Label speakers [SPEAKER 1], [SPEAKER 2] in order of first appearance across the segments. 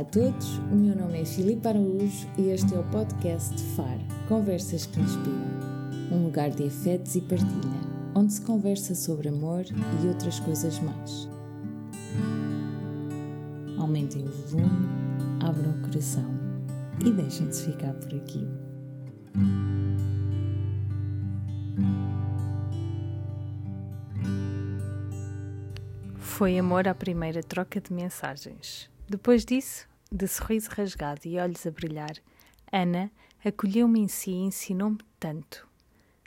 [SPEAKER 1] Olá a todos, o meu nome é Filipe Araújo e este é o podcast FAR Conversas que Inspiram um lugar de afetos e partilha, onde se conversa sobre amor e outras coisas mais. Aumentem o volume, abram o coração e deixem-se ficar por aqui.
[SPEAKER 2] Foi amor à primeira troca de mensagens. Depois disso, de sorriso rasgado e olhos a brilhar, Ana acolheu-me em si e ensinou-me tanto.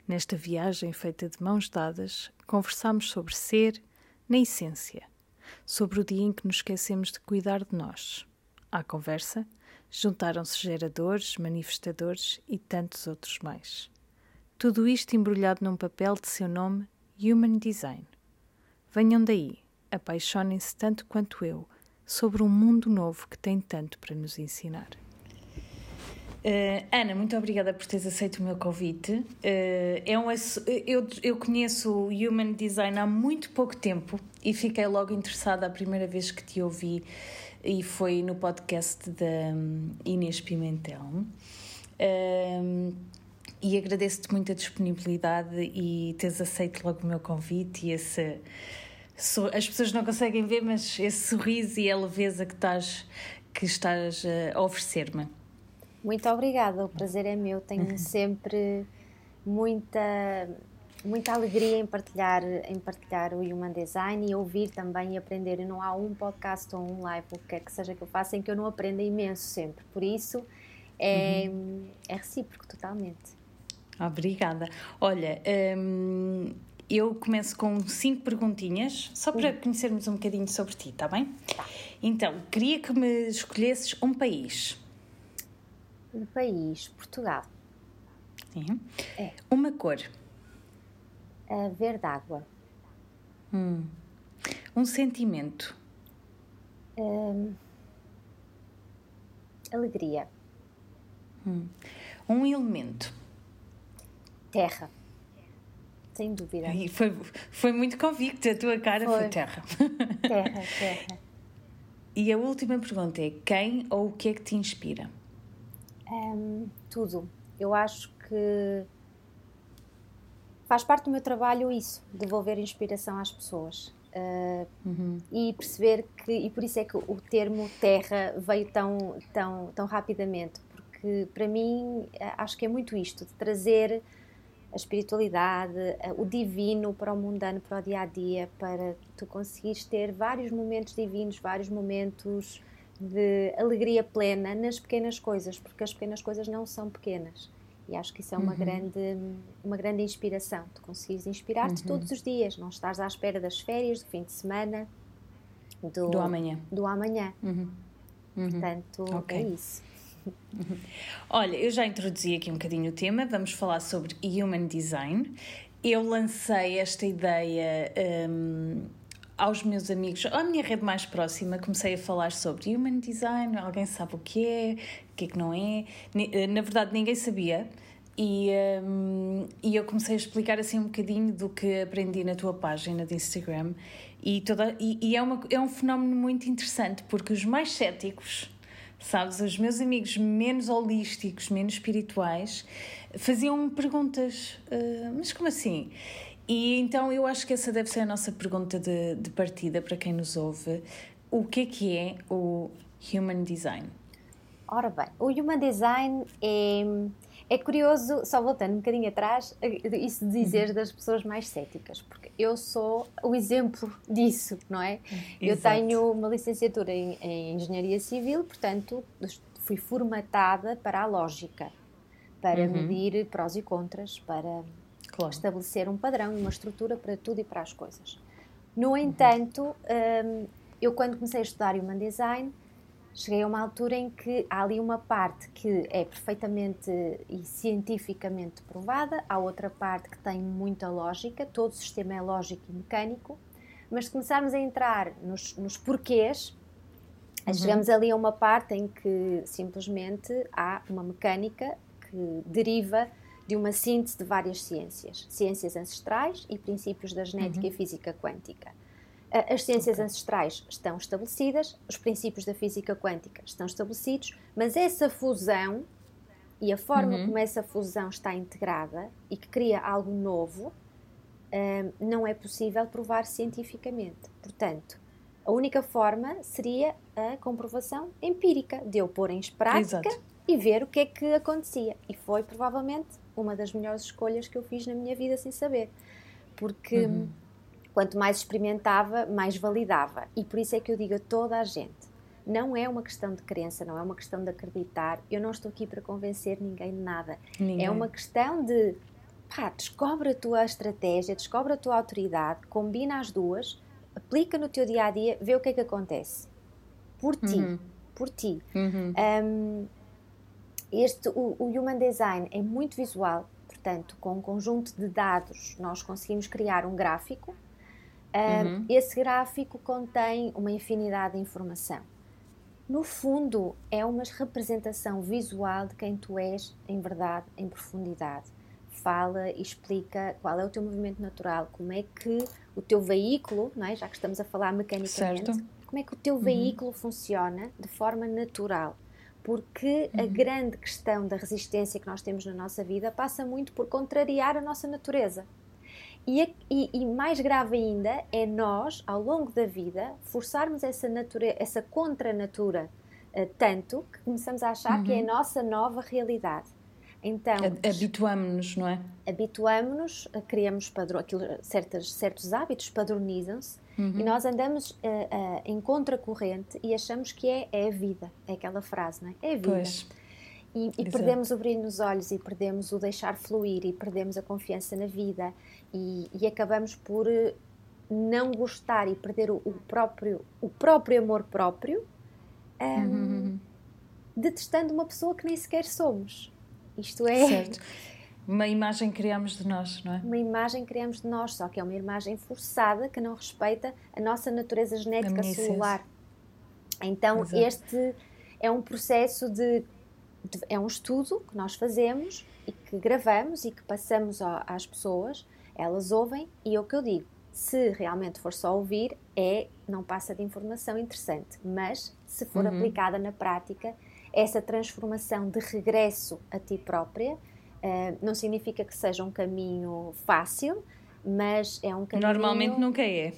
[SPEAKER 2] Nesta viagem feita de mãos dadas, conversámos sobre ser, na essência, sobre o dia em que nos esquecemos de cuidar de nós. À conversa, juntaram-se geradores, manifestadores e tantos outros mais. Tudo isto embrulhado num papel de seu nome Human Design. Venham daí, apaixonem-se tanto quanto eu sobre um mundo novo que tem tanto para nos ensinar.
[SPEAKER 1] Uh, Ana, muito obrigada por teres aceito o meu convite. Uh, é um, eu, eu conheço o Human Design há muito pouco tempo e fiquei logo interessada a primeira vez que te ouvi e foi no podcast da um, Inês Pimentel. Uh, e agradeço-te muito a disponibilidade e teres aceito logo o meu convite e esse as pessoas não conseguem ver, mas esse sorriso e a leveza que estás, que estás eh, a oferecer-me.
[SPEAKER 3] Muito obrigada, o prazer é meu. Tenho sempre muita, muita alegria em partilhar, em partilhar o Human Design e ouvir também e aprender. E não há um podcast ou um live, o que quer que seja que eu faça, em que eu não aprenda imenso sempre. Por isso, é, uhum. é recíproco totalmente.
[SPEAKER 1] Obrigada. Olha, hum, eu começo com cinco perguntinhas, só para conhecermos um bocadinho sobre ti, está bem? Então, queria que me escolhesses um país.
[SPEAKER 3] Um país, Portugal.
[SPEAKER 1] Sim. É. Uma cor.
[SPEAKER 3] A verde água.
[SPEAKER 1] Hum. Um sentimento.
[SPEAKER 3] Um, alegria.
[SPEAKER 1] Hum. Um elemento.
[SPEAKER 3] Terra. Sem dúvida.
[SPEAKER 1] E foi, foi muito convicto, a tua cara foi, foi terra.
[SPEAKER 3] Terra, terra.
[SPEAKER 1] E a última pergunta é: quem ou o que é que te inspira?
[SPEAKER 3] Um, tudo. Eu acho que faz parte do meu trabalho isso, devolver inspiração às pessoas. Uh, uhum. E perceber que, e por isso é que o termo terra veio tão, tão, tão rapidamente, porque para mim acho que é muito isto, de trazer a espiritualidade, o divino para o mundano, para o dia a dia, para tu conseguires ter vários momentos divinos, vários momentos de alegria plena nas pequenas coisas, porque as pequenas coisas não são pequenas. E acho que isso é uma, uhum. grande, uma grande inspiração. Tu conseguires inspirar-te uhum. todos os dias, não estás à espera das férias, do fim de semana,
[SPEAKER 1] do, do amanhã.
[SPEAKER 3] Do amanhã. Uhum. uhum. Portanto, okay. é isso.
[SPEAKER 1] Olha, eu já introduzi aqui um bocadinho o tema, vamos falar sobre Human Design. Eu lancei esta ideia um, aos meus amigos, à minha rede mais próxima, comecei a falar sobre Human Design, alguém sabe o que é, o que é que não é. Eh, na verdade, ninguém sabia. E, um, e eu comecei a explicar assim um bocadinho do que aprendi na tua página de Instagram e, toda, e, e é, uma, é um fenómeno muito interessante porque os mais céticos sabes? Os meus amigos menos holísticos, menos espirituais, faziam perguntas, uh, mas como assim? E então eu acho que essa deve ser a nossa pergunta de, de partida para quem nos ouve. O que é que é o Human Design?
[SPEAKER 3] Ora bem, o Human Design é é curioso, só voltando um bocadinho atrás, isso de dizer uhum. das pessoas mais céticas, porque eu sou o exemplo disso, não é? Exato. Eu tenho uma licenciatura em, em, Engenharia Civil, portanto, fui formatada para a lógica, para uhum. medir prós e contras, para claro. estabelecer um padrão, uma estrutura para tudo e para as coisas. No uhum. entanto, hum, eu quando comecei a estudar Human Design, cheguei a uma altura em que há ali uma parte que é perfeitamente e cientificamente provada, há outra parte que tem muita lógica, todo o sistema é lógico e mecânico, mas se começarmos a entrar nos, nos porquês, uhum. chegamos ali a uma parte em que simplesmente há uma mecânica que deriva de uma síntese de várias ciências, ciências ancestrais e princípios da genética uhum. e física quântica. As ciências okay. ancestrais estão estabelecidas, os princípios da física quântica estão estabelecidos, mas essa fusão e a forma uhum. como essa fusão está integrada e que cria algo novo um, não é possível provar cientificamente. Portanto, a única forma seria a comprovação empírica de eu pôr em prática Exato. e ver o que é que acontecia. E foi provavelmente uma das melhores escolhas que eu fiz na minha vida sem saber. Porque. Uhum Quanto mais experimentava, mais validava. E por isso é que eu digo a toda a gente: não é uma questão de crença, não é uma questão de acreditar. Eu não estou aqui para convencer ninguém de nada. Ninguém. É uma questão de pá, descobre a tua estratégia, descobre a tua autoridade, combina as duas, aplica no teu dia a dia, vê o que é que acontece. Por ti. Uhum. Por ti. Uhum. Um, este, o, o Human Design é muito visual, portanto, com um conjunto de dados, nós conseguimos criar um gráfico uhum. Esse gráfico contém uma infinidade de informação. No fundo, é uma representação visual de quem tu és em verdade, em profundidade. Fala e explica qual é o teu movimento natural, como é que o teu veículo, não é? já que estamos a falar mecanicamente, certo. como é que o teu uhum. veículo funciona de forma natural porque uhum. a grande questão da resistência que nós temos na nossa vida passa muito por contrariar a nossa natureza. E, e, e, mais grave ainda é nós, ao longo da vida, forçarmos essa, essa contra-natura uh, tanto que começamos a achar uhum. que é a uhum. nossa nova realidade.
[SPEAKER 1] Então, habituamos-nos, não é?
[SPEAKER 3] Habituamos-nos, criamos padrão, aquilo, certos, certos hábitos padronizam-se uhum. e nós andamos uh, uh, em contracorrente e achamos que é, é a vida. É aquela frase, não é? É a vida. Pois. E, e perdemos o brilho nos olhos e perdemos o deixar fluir e perdemos a confiança na vida e, e acabamos por eh, não gostar e perder o, o próprio, o próprio amor próprio um, uhum. detestando uma pessoa que nem sequer somos. Isto é.
[SPEAKER 1] Certo. Uma imagem que criamos de nós, não é?
[SPEAKER 3] Uma imagem que criamos de nós, só que é uma imagem forçada que não respeita a nossa natureza genética celular. Então, Exato. este é um processo de, de, É um estudo que nós fazemos e que gravamos e que passamos às pessoas elas ouvem e é o que eu digo. Se realmente for só ouvir, é não passa de informação interessante, mas se for uhum. aplicada na prática, essa transformação de regresso a ti própria uh, não significa que seja um caminho fácil, mas é um caminho.
[SPEAKER 1] Normalmente nunca é.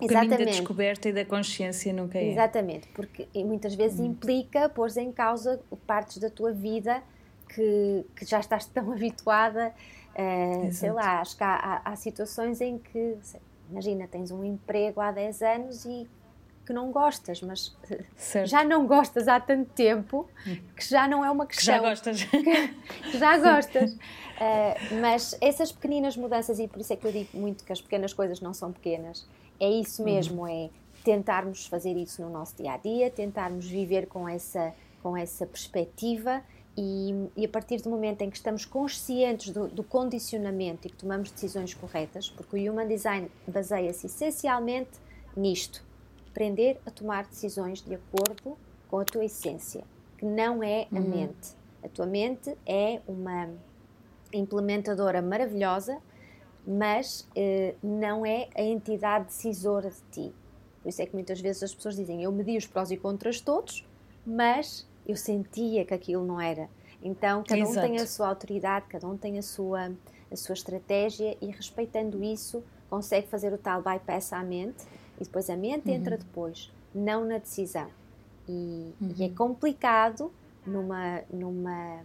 [SPEAKER 1] O Exatamente. caminho da descoberta e da consciência nunca é.
[SPEAKER 3] Exatamente, porque muitas vezes uhum. implica pôr em causa partes da tua vida que, que já estás tão habituada Uh, sei lá, acho que há, há, há situações em que, sei, imagina, tens um emprego há 10 anos e que não gostas, mas certo. já não gostas há tanto tempo que já não é uma questão.
[SPEAKER 1] Que já gostas.
[SPEAKER 3] Que, já gostas. Uh, mas essas pequeninas mudanças, e por isso é que eu digo muito que as pequenas coisas não são pequenas, é isso uhum. mesmo, é tentarmos fazer isso no nosso dia a dia, tentarmos viver com essa, com essa perspectiva e, e, a partir do momento em que estamos conscientes do, do, condicionamento e que tomamos decisões corretas, porque o Human Design baseia-se essencialmente nisto: aprender a tomar decisões de acordo com a tua essência, que não é a uhum. mente. A tua mente é uma implementadora maravilhosa, mas eh, não é a entidade decisora de ti. Por isso é que muitas vezes as pessoas dizem: Eu medi os prós e contras todos, mas eu sentia que aquilo não era. Então, cada Exato. um tem a sua autoridade, cada um tem a sua, a sua estratégia e, respeitando isso, consegue fazer o tal bypass à mente e depois a mente uhum. entra depois, não na decisão. E, uhum. e, é complicado numa, numa,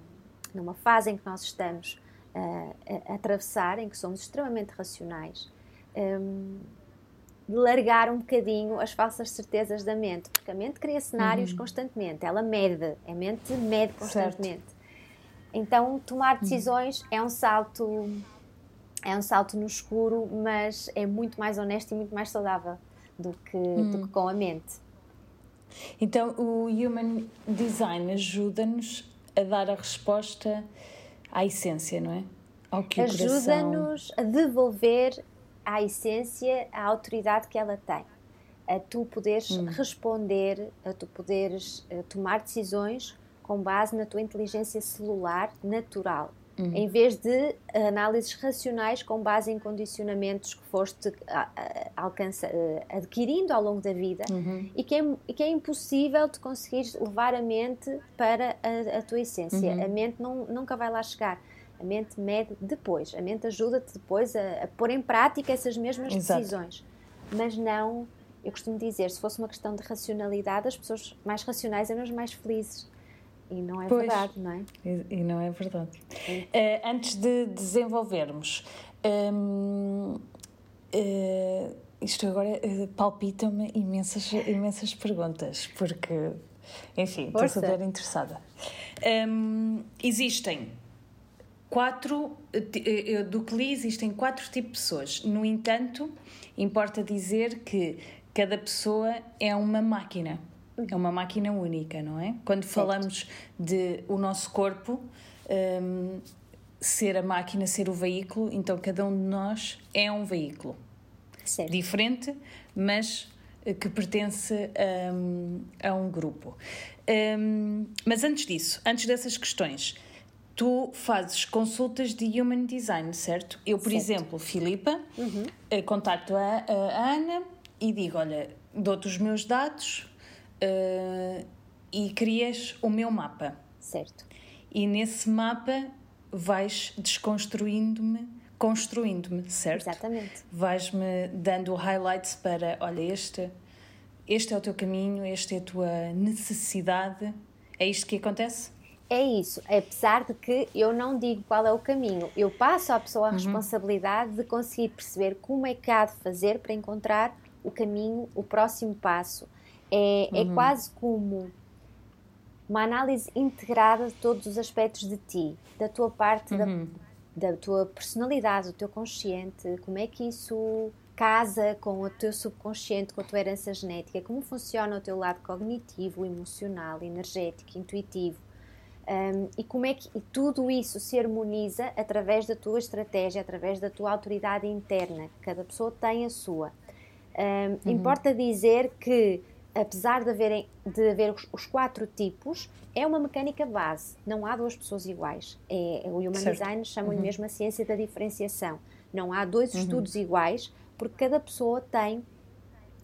[SPEAKER 3] numa fase em que nós estamos uh, a, a, atravessar, em que somos extremamente racionais. Um, largar um bocadinho as falsas certezas da mente, porque a mente cria cenários uhum. constantemente, ela mede, a mente mede constantemente. Certo. Então, tomar uhum. decisões uhum. é um salto é um salto no escuro, mas é muito mais honesto e muito mais saudável do que, uhum. do que com a mente.
[SPEAKER 1] Então, o Human Design ajuda-nos a dar a resposta à essência, não é?
[SPEAKER 3] Ao que Ajuda-nos a devolver à essência, à autoridade que ela tem. A tu poderes hum. responder, a tu poderes a eh, tomar decisões com base na tua inteligência celular natural. Uhum. Em vez de análises racionais com base em condicionamentos que foste alcança, eh, adquirindo ao longo da vida uhum. e, que é, e que é impossível de conseguir levar a mente para a, a tua essência. Uhum. A mente não, nunca vai lá chegar. A mente mede depois. A mente ajuda-te depois a, a, pôr em prática essas mesmas Exato. decisões. Mas não, eu costumo dizer, se fosse uma questão de racionalidade, as pessoas mais racionais eram as mais felizes. E não é pois, verdade, não é?
[SPEAKER 1] E, e não é verdade. Uh, antes de desenvolvermos, um, uh, eh, isto agora uh, palpita-me imensas, imensas perguntas, porque, enfim, estou super interessada. Um, existem quatro, do que li, existem quatro tipos de pessoas. No entanto, importa dizer que cada pessoa é uma máquina é uma máquina única, não é? Quando falamos de o nosso corpo um, ser a máquina, ser o veículo, então cada um de nós é um veículo. Certo. Diferente, mas eh, que pertence a, hum, a um grupo. Um, mas antes disso, antes dessas questões, tu fazes consultas de Human Design, certo? Eu, por certo. exemplo, Filipa, uhum. Eh, contacto a, a Ana e digo: Olha, dou-te os meus dados, uh, e crias o meu mapa.
[SPEAKER 3] Certo.
[SPEAKER 1] E nesse mapa vais desconstruindo-me, construindo-me, certo?
[SPEAKER 3] Exatamente.
[SPEAKER 1] Vais-me dando highlights para, olha, este, este é o teu caminho, esta é a tua necessidade. É isto que acontece?
[SPEAKER 3] É isso, apesar de que eu não digo qual é o caminho, eu passo à pessoa a uhum. responsabilidade de conseguir perceber como é que há de fazer para encontrar o caminho, o próximo passo. É, é uhum. é quase como uma análise integrada de todos os aspectos de ti, da tua parte, uhum. da, da tua personalidade, do teu consciente, como é que isso casa com o teu subconsciente, com a tua herança genética, como funciona o teu lado cognitivo, emocional, energético, intuitivo. Um, e como é que e tudo isso se harmoniza através da tua estratégia, através da tua autoridade interna. Cada pessoa tem a sua. Um, uhum. Importa dizer que apesar de, haverem, de haver os, os, quatro tipos, é uma mecânica base. Não há duas pessoas iguais. É, é o Human certo. Design chama-lhe uhum. mesmo a ciência da diferenciação. Não há dois uhum. estudos iguais, porque cada pessoa tem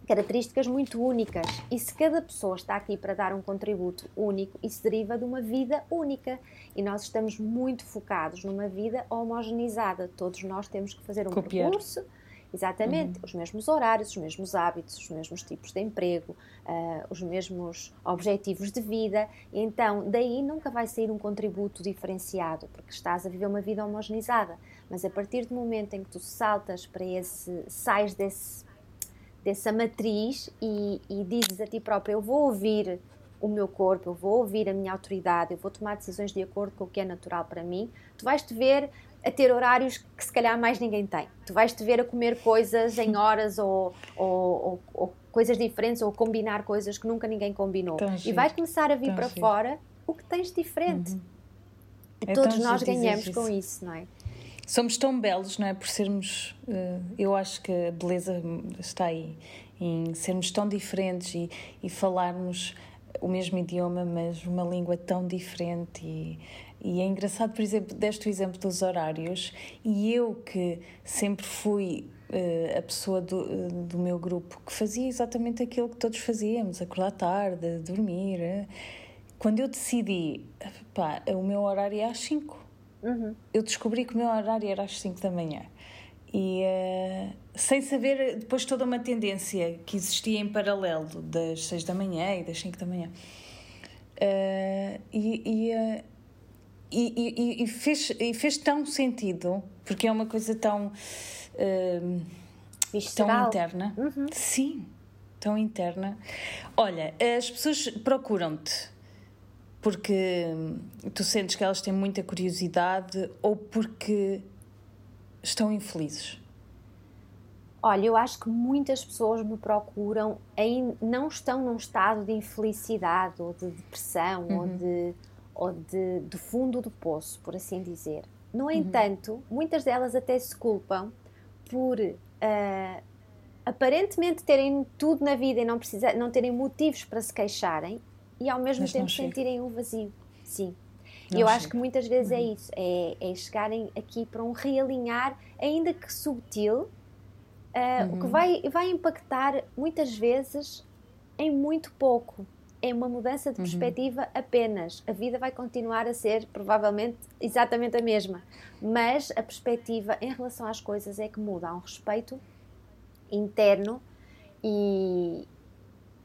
[SPEAKER 3] características muito únicas. E se cada pessoa está aqui para dar um contributo único, isso deriva de uma vida única. E nós estamos muito focados numa vida homogeneizada. Todos nós temos que fazer um Copiar. percurso Exatamente, uhum. os mesmos horários, os mesmos hábitos, os mesmos tipos de emprego, uh, os mesmos objetivos de vida. Então, daí nunca vai sair um contributo diferenciado, porque estás a viver uma vida homogeneizada. Mas a partir do momento em que tu saltas para esse, sais desse, dessa matriz e, e dizes a ti próprio: Eu vou ouvir o meu corpo, eu vou ouvir a minha autoridade, eu vou tomar decisões de acordo com o que é natural para mim, tu vais te ver a ter horários que se calhar mais ninguém tem. Tu vais te ver a comer coisas em horas ou, ou, ou, ou coisas diferentes ou combinar coisas que nunca ninguém combinou. Tão e vai começar a vir Tão para fora o que tens diferente. Uhum. E é todos nós ganhamos com isso, não é?
[SPEAKER 1] Somos tão belos, não é? Por sermos. Uh, eu acho que a beleza está aí, em sermos tão diferentes e, e falarmos o mesmo idioma, mas uma língua tão diferente e e é engraçado, por exemplo, deste o exemplo dos horários, e eu que sempre fui uh, a pessoa do, uh, do meu grupo que fazia exatamente aquilo que todos fazíamos, acordar tarde, dormir. Quando eu decidi, pá, o meu horário é às 5. Uhum. Eu descobri que o meu horário era às 5 da manhã. E sem saber depois toda uma tendência que existia em paralelo das 6 da manhã e das 5 da manhã. e, e e, e, e, fez, e fez tão sentido, porque é uma coisa tão. Uh, tão interna. Uhum. Sim, tão interna. Olha, as pessoas procuram-te porque tu sentes que elas têm muita curiosidade ou porque estão infelizes?
[SPEAKER 3] Olha, eu acho que muitas pessoas me procuram e não estão num estado de infelicidade ou de depressão uhum. ou de ou de, do fundo do poço, por assim dizer. No uhum. entanto, muitas delas até se culpam por uh, aparentemente terem tudo na vida e não, precisa, não terem motivos para se queixarem e ao mesmo Mas tempo sentirem um vazio. Sim. Não eu chega. acho que muitas vezes é uhum. é isso, é, é chegarem aqui para um realinhar, ainda que subtil, uh, uhum. o que uhum. vai, vai impactar muitas vezes em muito pouco. É uma mudança de uhum. perspectiva uhum. apenas. A vida vai continuar a ser provavelmente exatamente a mesma, mas a perspectiva em relação às coisas é que muda. Há um respeito interno e,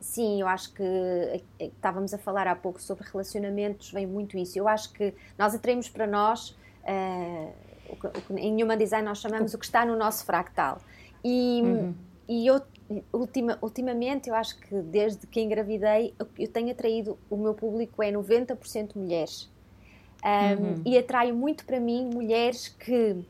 [SPEAKER 3] Sim, eu acho que eh, eh, estávamos a falar há pouco sobre relacionamentos, vem muito isso. Eu acho que nós atraímos para nós, uh, o que, em Human Design nós chamamos o que está no nosso fractal. E, uhum. e eu, ultima, ultimamente, eu acho que desde que engravidei, eu, eu tenho atraído, o meu público é 90% mulheres. Um, uhum. E atraio muito para mim mulheres que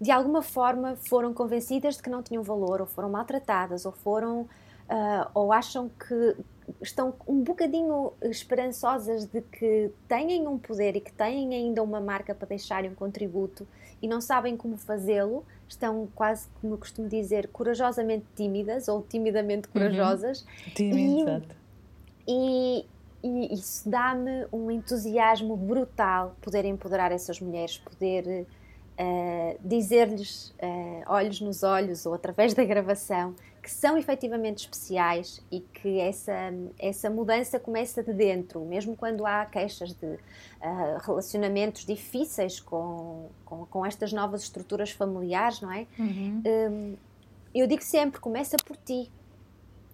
[SPEAKER 3] de alguma forma foram convencidas de que não tinham valor, ou foram maltratadas, ou foram uh, ou acham que estão um bocadinho esperançosas de que têm um poder e que têm ainda uma marca para deixarem um contributo e não sabem como fazê-lo, estão quase, como eu costumo dizer, corajosamente tímidas ou timidamente uhum. corajosas. Uhum. Tímido, e, e, e isso dá-me um entusiasmo brutal poder empoderar essas mulheres, poder uh, dizer-lhes uh, olhos nos olhos ou através da gravação que são efetivamente especiais e que essa, essa mudança começa de dentro, mesmo quando há queixas de uh, relacionamentos difíceis com, com, com, estas novas estruturas familiares, não é? Uhum. Um, eu digo sempre: começa por ti.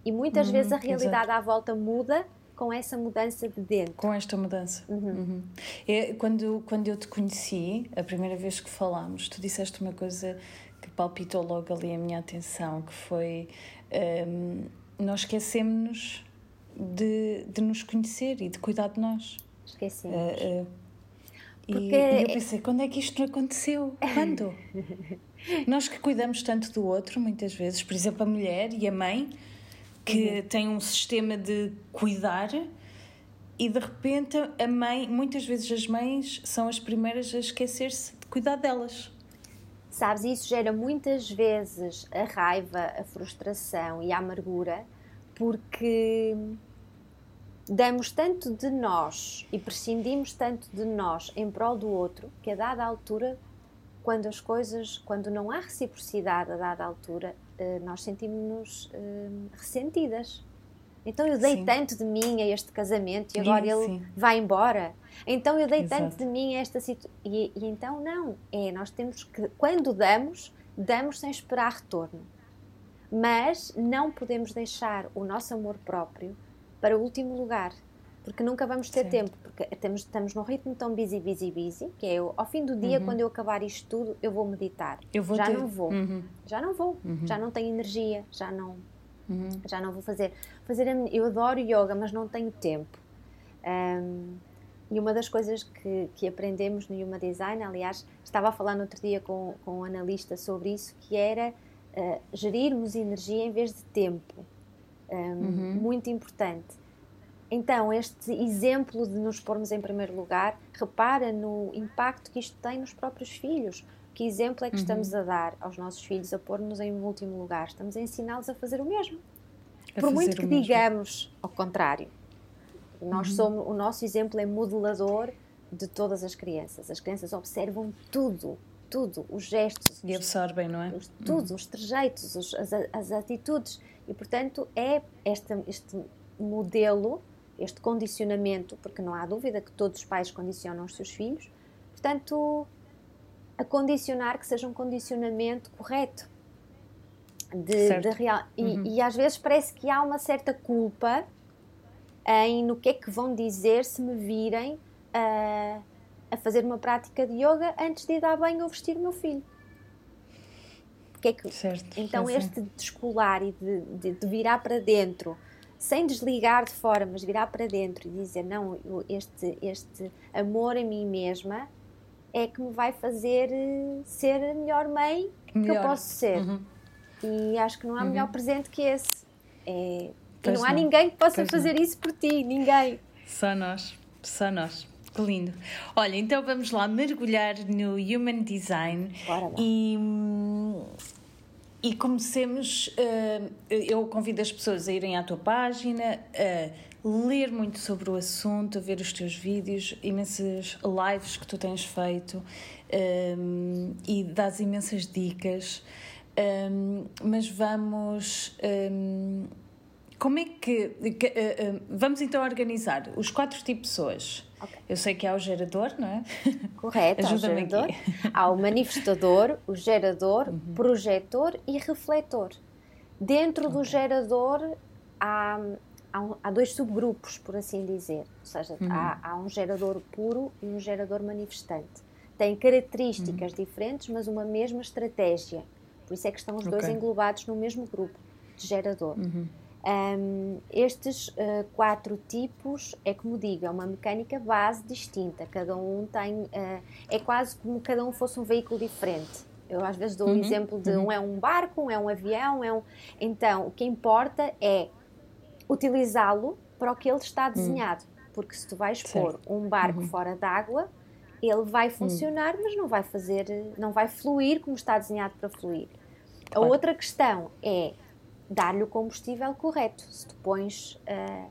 [SPEAKER 3] E muitas uhum, vezes a realidade exato. à volta muda com essa mudança de dentro.
[SPEAKER 1] Com esta mudança. Uhum. Uhum. É, quando, quando eu te conheci, a primeira vez que falámos, tu disseste uma coisa palpitou logo ali a minha atenção, que foi um, nós esquecemos de, de nos conhecer e de cuidar de nós.
[SPEAKER 3] Esquecemos. Uh, uh,
[SPEAKER 1] e, e, eu pensei, quando é que isto não aconteceu? Quando? nós que cuidamos tanto do outro, muitas vezes, por exemplo, a mulher e a mãe, que uhum. têm um sistema de cuidar e de repente a mãe, muitas vezes as mães são as primeiras a esquecer-se de cuidar delas.
[SPEAKER 3] Sabes, isso gera muitas vezes a raiva, a frustração e a amargura, porque damos tanto de nós e prescindimos tanto de nós em prol do outro, que a dada altura, quando as coisas, quando não há reciprocidade a dada altura, eh, nós sentimos-nos eh, ressentidas. Então eu dei sim. tanto de mim a este casamento e agora sim, ele sim. vai embora. Então eu dei Exato. tanto de mim a esta situação. E, e, então não. É, nós temos que, quando damos, damos sem esperar retorno. Mas não podemos deixar o nosso amor próprio para o último lugar. Porque nunca vamos ter tempo. Porque temos, estamos num ritmo tão busy, busy, busy, que é eu, ao fim do dia, uhum. quando eu acabar isto tudo, eu vou meditar. Eu vou já ter... não vou. Uhum. Já não vou. Uhum. Já não tenho energia. Já não Uhum. Já não vou fazer. fazer eu adoro yoga, mas não tenho tempo. Um, e uma das coisas que, que aprendemos no Yuma Design, aliás, estava a falar no outro dia com, com um analista sobre isso, que era uh, gerirmos energia em vez de tempo. Um, uhum. Muito importante. Então, este exemplo de nos pormos em primeiro lugar, repara no impacto que isto tem nos próprios filhos. Que exemplo é que uhum. estamos a dar aos nossos filhos a pôr-nos em último lugar? Estamos a ensiná-los a fazer o mesmo. A Por muito que digamos ao contrário, nós uhum. somos, o nosso exemplo é modelador de todas as crianças. As crianças observam tudo, tudo, os gestos.
[SPEAKER 1] E absorvem, não é?
[SPEAKER 3] Os, tudo, uhum. os trejeitos, os, as, as, atitudes. E, portanto, é este, este modelo, este condicionamento, porque não há dúvida que todos os pais condicionam os seus filhos, portanto, a condicionar que seja um condicionamento correto. De, de real, e, uhum. e, às vezes parece que há uma certa culpa em no que é que vão dizer se me virem a, a fazer uma prática de yoga antes de ir dar banho ou vestir o meu filho. Que é que, certo, então, este descolar e de, de, de, virar para dentro, sem desligar de fora, mas virar para dentro e dizer: Não, este, este amor a mim mesma é que me vai fazer eh, ser a melhor mãe melhor. que eu posso ser. Uhum. E acho que não há uhum. melhor presente que esse. É... E não há não. ninguém que possa pois fazer não. isso por ti, ninguém.
[SPEAKER 1] Só nós, só nós. Que lindo. Olha, então vamos lá mergulhar no Human Design. Bora lá. E, e comecemos. Uh, eu convido as pessoas a irem à tua página, a ler muito sobre o assunto, ver os teus vídeos, imensas lives que tu tens feito um, e dás imensas dicas. Um, mas vamos. Um, como é que. que uh, uh, vamos então organizar os quatro tipos de pessoas. Okay. Eu sei que há o gerador, não é?
[SPEAKER 3] Correto, há o gerador. Aqui. Há o manifestador, o gerador, uhum. projetor e refletor. Dentro okay. do gerador há, há, há, dois subgrupos, por assim dizer. Ou seja, uhum. há, há, um gerador puro e um gerador manifestante. Têm características uhum. diferentes, mas uma mesma estratégia. Por isso é que estão os okay. dois englobados no mesmo grupo de gerador. Uhum. Um, estes uh, quatro tipos, é como digo, é uma mecânica base distinta. Cada um tem. Uh, é quase como cada um fosse um veículo diferente. Eu às vezes dou o uhum, exemplo de uhum. um é um barco, um é um avião, é um. Então, o que importa é utilizá-lo para o que ele está desenhado. Uhum. Porque se tu vais certo. pôr um barco uhum. fora d'água, ele vai funcionar, mas não vai fazer, não vai fluir como está desenhado para fluir. A outra questão é dar-lhe o combustível correto. Se tu pões uh,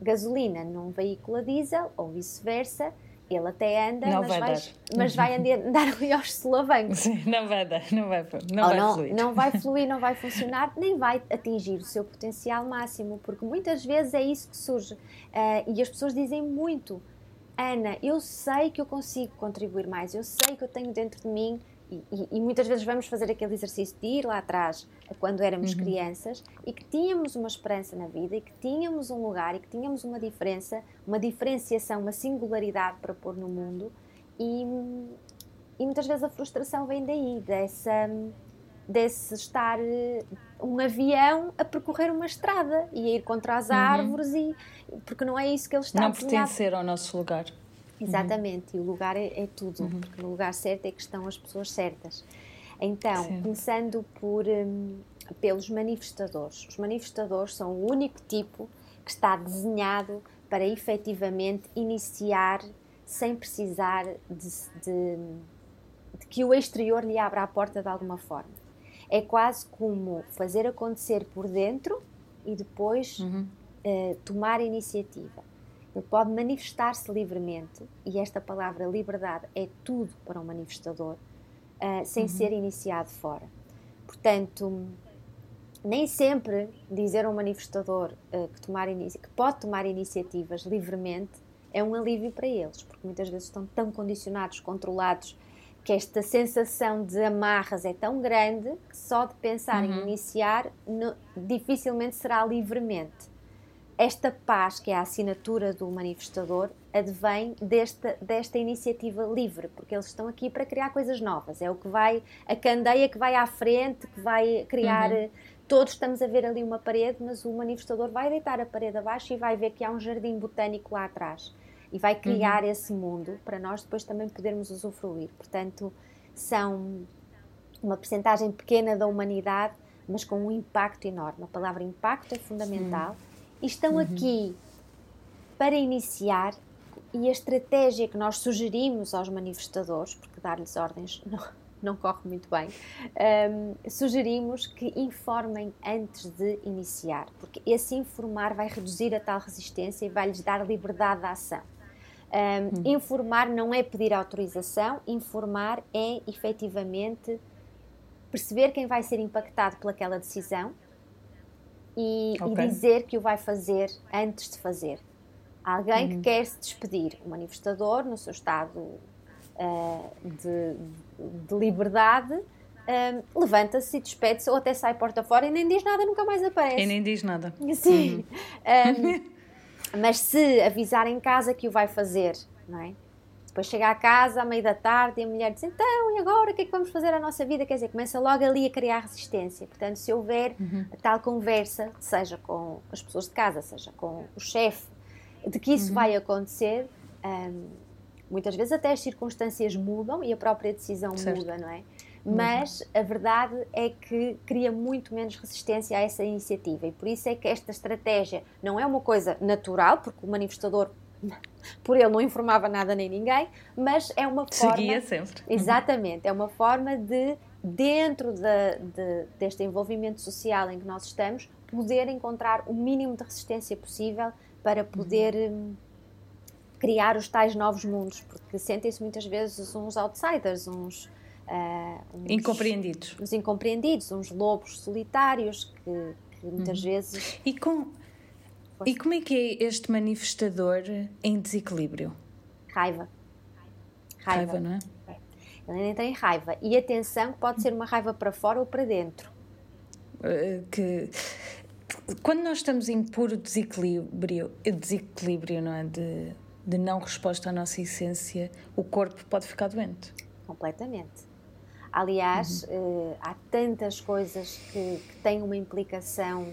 [SPEAKER 3] gasolina num veículo a diesel ou vice-versa, ele até anda,
[SPEAKER 1] não
[SPEAKER 3] mas,
[SPEAKER 1] vai,
[SPEAKER 3] vais, mas vai andar ali aos solavancos.
[SPEAKER 1] Sim, não vai dar, não vai, não vai
[SPEAKER 3] não,
[SPEAKER 1] fluir.
[SPEAKER 3] Não vai fluir, não vai funcionar, nem vai atingir o seu potencial máximo, porque muitas vezes é isso que surge. Uh, e as pessoas dizem muito, Ana, eu sei que eu consigo contribuir mais, eu sei que eu tenho dentro de mim e, e, muitas vezes vamos fazer aquele exercício de ir lá atrás, quando éramos uhum. crianças, e que tínhamos uma esperança na vida, e que tínhamos um lugar, e que tínhamos uma diferença, uma diferenciação, uma singularidade para pôr no mundo, e, e muitas vezes a frustração vem daí, dessa, desse estar eh, um avião a percorrer uma estrada e a ir contra as uhum. árvores, e, porque não é isso que ele está
[SPEAKER 1] Não pertencer ao nosso lugar.
[SPEAKER 3] Exatamente, uhum. e o lugar é, é tudo, uhum. porque no lugar certo é que estão as pessoas certas. Então, Sim. começando por, um, pelos manifestadores. Os manifestadores são o único tipo que está desenhado para efetivamente iniciar sem precisar de, de, de que o exterior lhe abra a porta de alguma forma. É quase como fazer acontecer por dentro e depois uhum. uh, tomar iniciativa. Ele pode manifestar-se livremente, e esta palavra liberdade é tudo para um manifestador, uh, sem uhum. ser iniciado fora. Portanto, nem sempre dizer a um manifestador uh, que, tomar que pode tomar iniciativas livremente é um alívio para eles, porque muitas vezes estão tão condicionados, controlados, que esta sensação de amarras é tão grande que só de pensar uhum. em iniciar no, dificilmente será livremente esta paz, que é a assinatura do manifestador, advém desta, desta iniciativa livre, porque eles estão aqui para criar coisas novas. É o que vai, a candeia que vai à frente, que vai criar. Uhum. Todos estamos a ver ali uma parede, mas o manifestador vai deitar a parede abaixo e vai ver que há um jardim botânico lá atrás. E vai criar uhum. esse mundo para nós depois também podermos usufruir. Portanto, são uma percentagem pequena da humanidade, mas com um impacto enorme. A palavra impacto é fundamental. Sim estão uhum. aqui para iniciar e a estratégia que nós sugerimos aos manifestadores, porque dar-lhes ordens não, não corre muito bem, um, sugerimos que informem antes de iniciar, porque esse informar vai reduzir a tal resistência e vai-lhes dar liberdade de ação. Um, uhum. Informar não é pedir autorização, informar é efetivamente perceber quem vai ser impactado pelaquela decisão, e, okay. e, dizer que o vai fazer antes de fazer. Alguém uhum. que quer se despedir, um manifestador no seu estado uh, de, de, liberdade, uh, levanta-se e despede-se ou até sai porta fora e nem diz nada, nunca mais aparece.
[SPEAKER 1] E nem diz nada.
[SPEAKER 3] Sim. Uhum. Um, mas se avisar em casa que o vai fazer, não é? Depois chega à casa à meia da tarde e a mulher diz: Então, e agora o que é que vamos fazer à nossa vida? Quer dizer, começa logo ali a criar resistência. Portanto, se houver uhum. tal conversa, seja com as pessoas de casa, seja com o chefe, de que isso uhum. vai acontecer, um, muitas vezes até as circunstâncias mudam e a própria decisão certo. muda, não é? Mas a verdade é que cria muito menos resistência a essa iniciativa e por isso é que esta estratégia não é uma coisa natural, porque o manifestador por ele não informava nada nem ninguém, mas é uma forma.
[SPEAKER 1] Seguia sempre.
[SPEAKER 3] Exatamente, é uma forma de dentro de, de, deste envolvimento social em que nós estamos, poder encontrar o mínimo de resistência possível para poder uhum. criar os tais novos mundos, porque sentem-se muitas vezes uns outsiders, uns,
[SPEAKER 1] uh, uns incompreendidos,
[SPEAKER 3] uns incompreendidos, uns lobos solitários que, que muitas uhum. vezes
[SPEAKER 1] e com e como é que é este manifestador em desequilíbrio?
[SPEAKER 3] Raiva.
[SPEAKER 1] Raiva, raiva não é? é?
[SPEAKER 3] Ele entra em raiva. E atenção, pode ser uma raiva para fora ou para dentro.
[SPEAKER 1] Uh, que quando nós estamos em puro desequilíbrio, desequilíbrio não é? de, de não resposta à nossa essência, o corpo pode ficar doente.
[SPEAKER 3] Completamente. Aliás, uhum. uh, há tantas coisas que, que têm uma implicação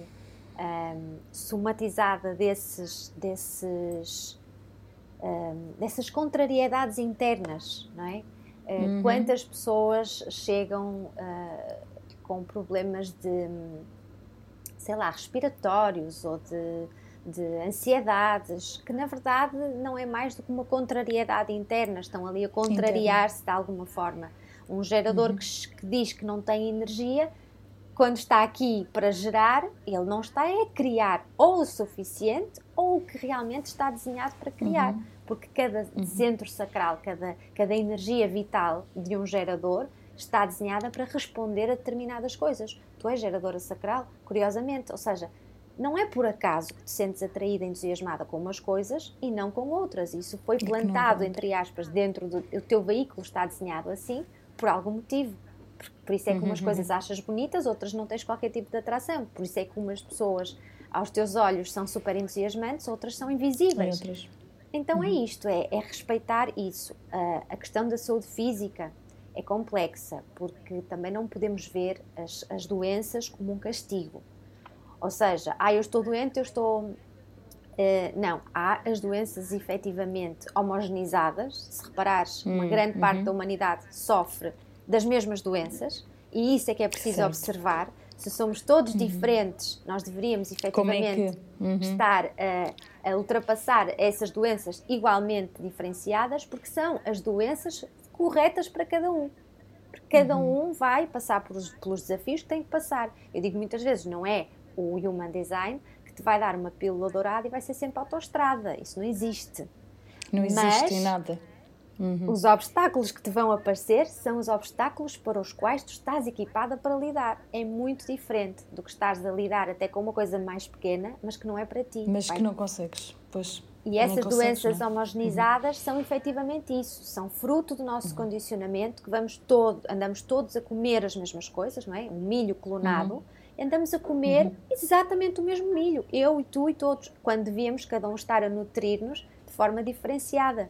[SPEAKER 3] um, somatizada desses, desses, um, dessas contrariedades internas, não é? Uh, uhum. Quantas pessoas chegam uh, com problemas de, sei lá, respiratórios ou de, de ansiedades, que na verdade não é mais do que uma contrariedade interna, estão ali a contrariar-se de alguma forma. Um gerador uhum. que, que diz que não tem energia quando está aqui para gerar, ele não está a criar ou o suficiente ou o que realmente está desenhado para criar. Uhum. Porque cada uhum. centro sacral, cada, cada energia vital de um gerador está desenhada para responder a determinadas coisas. Tu és geradora sacral, curiosamente, ou seja, não é por acaso que te sentes atraída, entusiasmada com umas coisas e não com outras. Isso foi plantado, entre aspas, dentro do o teu veículo, está desenhado assim por algum motivo. Por isso é que umas uhum. coisas uhum. achas bonitas, outras não tens qualquer tipo de atração. Por isso é que umas pessoas, aos teus olhos, são super entusiasmantes, outras são invisíveis. Outras. Então é uhum. é isto, é, é respeitar isso. Uh, a questão da saúde física é complexa, porque também não podemos ver as, as doenças como um castigo. Ou seja, ah, eu estou doente, eu estou. Uh, não, há as doenças efetivamente homogeneizadas. Se reparares, uma grande parte uhum. da humanidade sofre das mesmas doenças, e isso é que é preciso certo. observar. Se somos todos uhum. diferentes, nós deveríamos efetivamente é uhum. estar a, a ultrapassar essas doenças igualmente diferenciadas, porque são as doenças corretas para cada um. Porque cada uhum. um vai passar por, pelos desafios que tem que passar. Eu digo muitas vezes, não é o Human Design que te vai dar uma pílula dourada e vai ser sempre autoestrada. Isso não existe.
[SPEAKER 1] Não existe Mas, nada.
[SPEAKER 3] Uhum. Os obstáculos que te vão aparecer são os obstáculos para os quais tu estás equipada para lidar. É muito diferente do que estás a lidar até com uma coisa mais pequena, mas que não é para ti.
[SPEAKER 1] Mas que não consegues, pois.
[SPEAKER 3] E essas doenças não. homogeneizadas uhum. são efetivamente isso, são fruto do nosso uhum. condicionamento, que vamos todo, andamos todos a comer as mesmas coisas, não é? Um milho clonado, uhum. andamos a comer uhum. exatamente o mesmo milho, eu e tu e todos, quando devíamos cada um estar a nutrir-nos de forma diferenciada.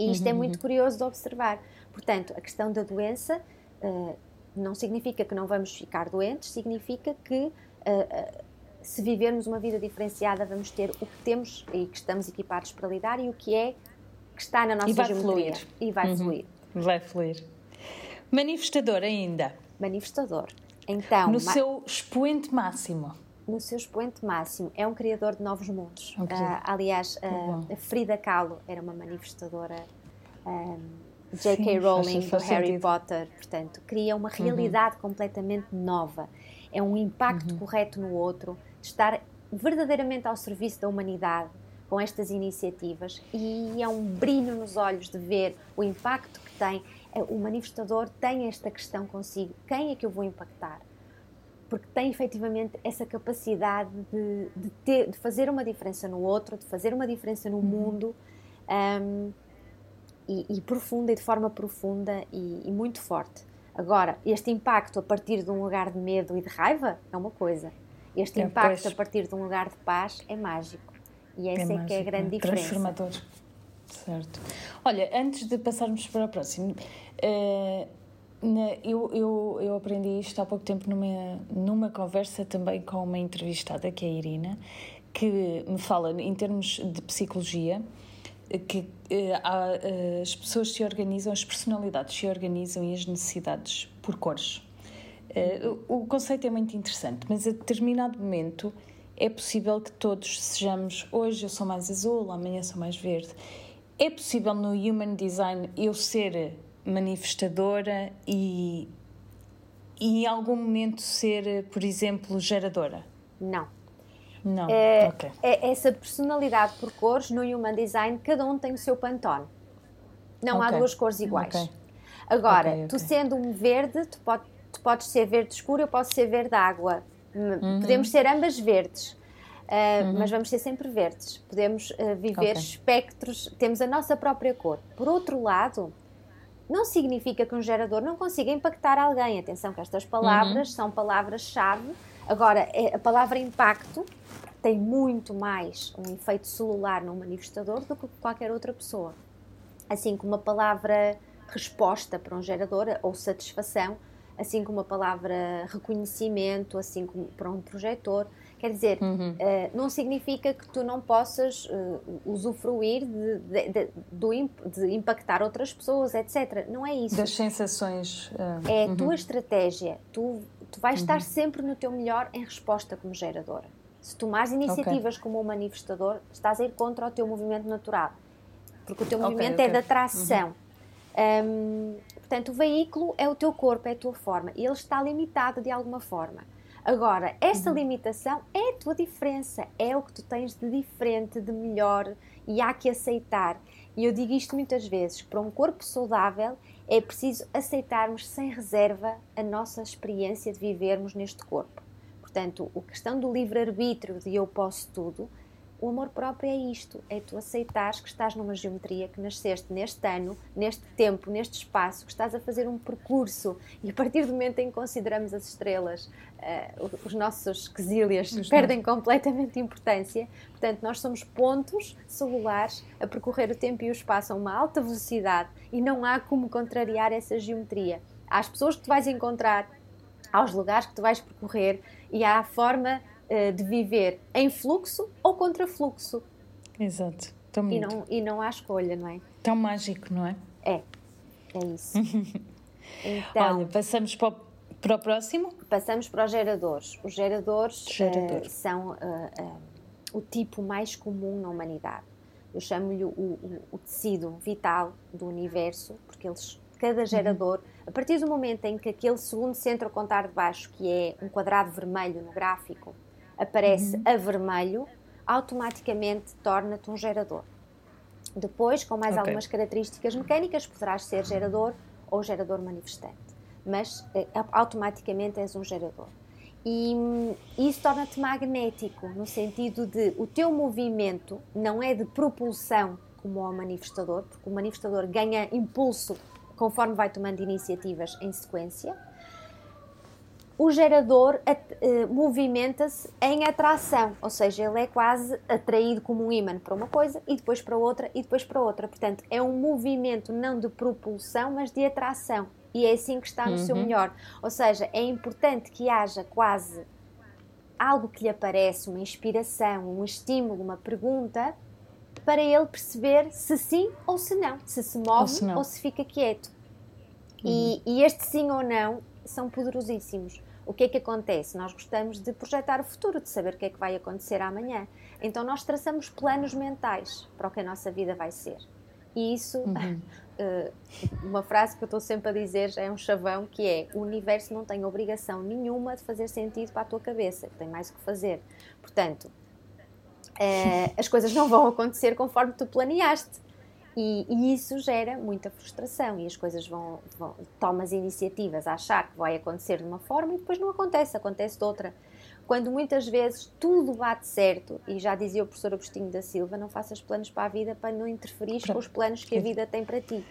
[SPEAKER 3] E isto é uhum. é muito curioso de observar. Portanto, a questão da doença uh, não significa que não vamos ficar doentes, significa que uh, uh, se vivermos uma vida diferenciada, vamos ter o que temos e que estamos equipados para lidar e o que é que está na nossa e vai geometria. Fluir.
[SPEAKER 1] E vai uhum. fluir. Vai fluir. Manifestador ainda.
[SPEAKER 3] Manifestador. Então,
[SPEAKER 1] no seu expoente máximo
[SPEAKER 3] no seu expoente máximo. É um criador de novos mundos. Uh, aliás, uh, Frida Kahlo era uma manifestadora. Um, J.K. Rowling do Harry sentido. Potter, portanto, cria uma realidade uhum. completamente nova. É um impacto uhum. correto no outro, de estar verdadeiramente ao serviço da humanidade com estas iniciativas e é um brilho nos olhos de ver o impacto que tem. O manifestador tem esta questão consigo: quem é que eu vou impactar? Porque tem efetivamente essa capacidade de, de, ter, de fazer uma diferença no outro, de fazer uma diferença no uhum. mundo um, e, e, profunda, e de forma profunda e, e, muito forte. Agora, este impacto a partir de um lugar de medo e de raiva é uma coisa, este é, impacto pois. a partir de um lugar de paz é mágico. E essa é, é mágico, que é a grande é diferença.
[SPEAKER 1] Transformador. Certo. Olha, antes de passarmos para o próximo, uh, eu, eu, eu aprendi isto há pouco tempo numa, numa conversa também com uma entrevistada, que é a Irina, que me fala em termos de psicologia que eh, há, eh, as pessoas se organizam, as personalidades se organizam e as necessidades por cores. Eh, o conceito é muito interessante, mas a determinado momento é possível que todos sejamos. Hoje eu sou mais azul, amanhã sou mais verde. É possível no Human Design eu ser manifestadora e e em algum momento ser, por exemplo, geradora?
[SPEAKER 3] Não.
[SPEAKER 1] Não,
[SPEAKER 3] é,
[SPEAKER 1] ok.
[SPEAKER 3] É essa personalidade por cores no Human Design, cada um tem o seu pantone. Não okay. há duas cores iguais. Okay. Agora, okay, tu sendo um verde, tu, pode, tu, podes ser verde escuro, eu posso ser verde água. Uhum. Podemos ser ambas verdes. Uh, uhum. Mas vamos ser sempre verdes. Podemos uh, viver espectros, temos a nossa própria cor. Por outro lado, não significa que um gerador não consiga impactar alguém. Atenção que estas palavras uhum. são palavras-chave. Agora, é, a palavra impacto tem muito mais um efeito celular num manifestador do que qualquer outra pessoa. Assim como a palavra resposta para um gerador ou satisfação, assim como a palavra reconhecimento, assim como para um projetor. Quer dizer, uhum. uh, não significa que tu não possas uh, usufruir de, de, de, de, impactar outras pessoas, etc. Não é isso.
[SPEAKER 1] Das sensações.
[SPEAKER 3] Uh, é a uhum. tua estratégia. Tu, tu vais uhum. estar sempre no teu melhor em resposta como geradora. Se tomares iniciativas okay. como um manifestador, estás a ir contra o teu movimento natural. Porque o teu okay, movimento okay. é de atração. Um, portanto, o veículo é o teu corpo, é a tua forma. E ele está limitado de alguma forma. Agora, essa uhum. limitação é a tua diferença, é o que tu tens de diferente, de melhor e há que aceitar. E eu digo isto muitas vezes: para um corpo saudável é preciso aceitarmos sem reserva a nossa experiência de vivermos neste corpo. Portanto, a questão do livre-arbítrio de eu posso tudo, o amor próprio é isto, é tu aceitares que estás numa geometria, que nasceste neste ano, neste tempo, neste espaço, que estás a fazer um percurso e a partir do momento em que consideramos as estrelas, uh, os nossos quesílias perdem completamente importância. Portanto, nós somos pontos celulares a percorrer o tempo e o espaço a uma alta velocidade e não há como contrariar essa geometria. Há as pessoas que tu vais encontrar, aos lugares que tu vais percorrer, e há a forma uh, de viver em fluxo ou contra fluxo.
[SPEAKER 1] Exato.
[SPEAKER 3] Tão e, não, e não há escolha, não é?
[SPEAKER 1] Tão mágico, não é?
[SPEAKER 3] É, é isso.
[SPEAKER 1] então, Olha, passamos para o, para o próximo?
[SPEAKER 3] Passamos para os geradores. Os geradores uh, são uh, o tipo mais comum na humanidade. Eu chamo-lhe o, o, o, tecido vital do universo, porque eles, cada uhum. gerador uhum a partir do momento em que aquele segundo centro a contar de baixo, que é um quadrado vermelho no gráfico, aparece uhum. a vermelho, automaticamente torna-te um gerador. Depois, com mais okay. algumas características mecânicas, poderás ser gerador ou gerador manifestante. Mas eh, automaticamente és um gerador. E hum, isso torna-te magnético, no sentido de o teu movimento não é de propulsão como o manifestador, porque o manifestador ganha impulso conforme vai tomando iniciativas em sequência. O gerador uh, movimenta-se em atração, ou seja, ele é quase atraído como um ímã para uma coisa e depois para outra e depois para outra. Portanto, é um movimento não de propulsão, mas de atração. E é assim que está no uhum. seu melhor. Ou seja, é importante que haja quase algo que lhe aparece, uma inspiração, um estímulo, uma pergunta, para ele perceber se sim ou se não, se se move ou se, ou se fica quieto. Uhum. E, e este sim ou não são poderosíssimos. O que é que acontece? Nós gostamos de projetar o futuro, de saber o que é que vai acontecer amanhã. Então nós traçamos planos mentais para o que a nossa vida vai ser. E isso, uhum. Eh, uma frase que eu estou sempre a dizer já é um chavão, que é o universo não tem obrigação nenhuma de fazer sentido para a tua cabeça, tem mais o que fazer. Portanto, uh, as coisas não vão acontecer conforme tu planeaste. E, e, isso gera muita frustração e as coisas vão, vão tomas iniciativas a achar que vai acontecer de uma forma e depois não acontece, acontece de outra. Quando muitas vezes tudo bate certo, e já dizia o professor Agostinho da Silva, não faças planos para a vida para não interferir com os planos que a vida tem para ti.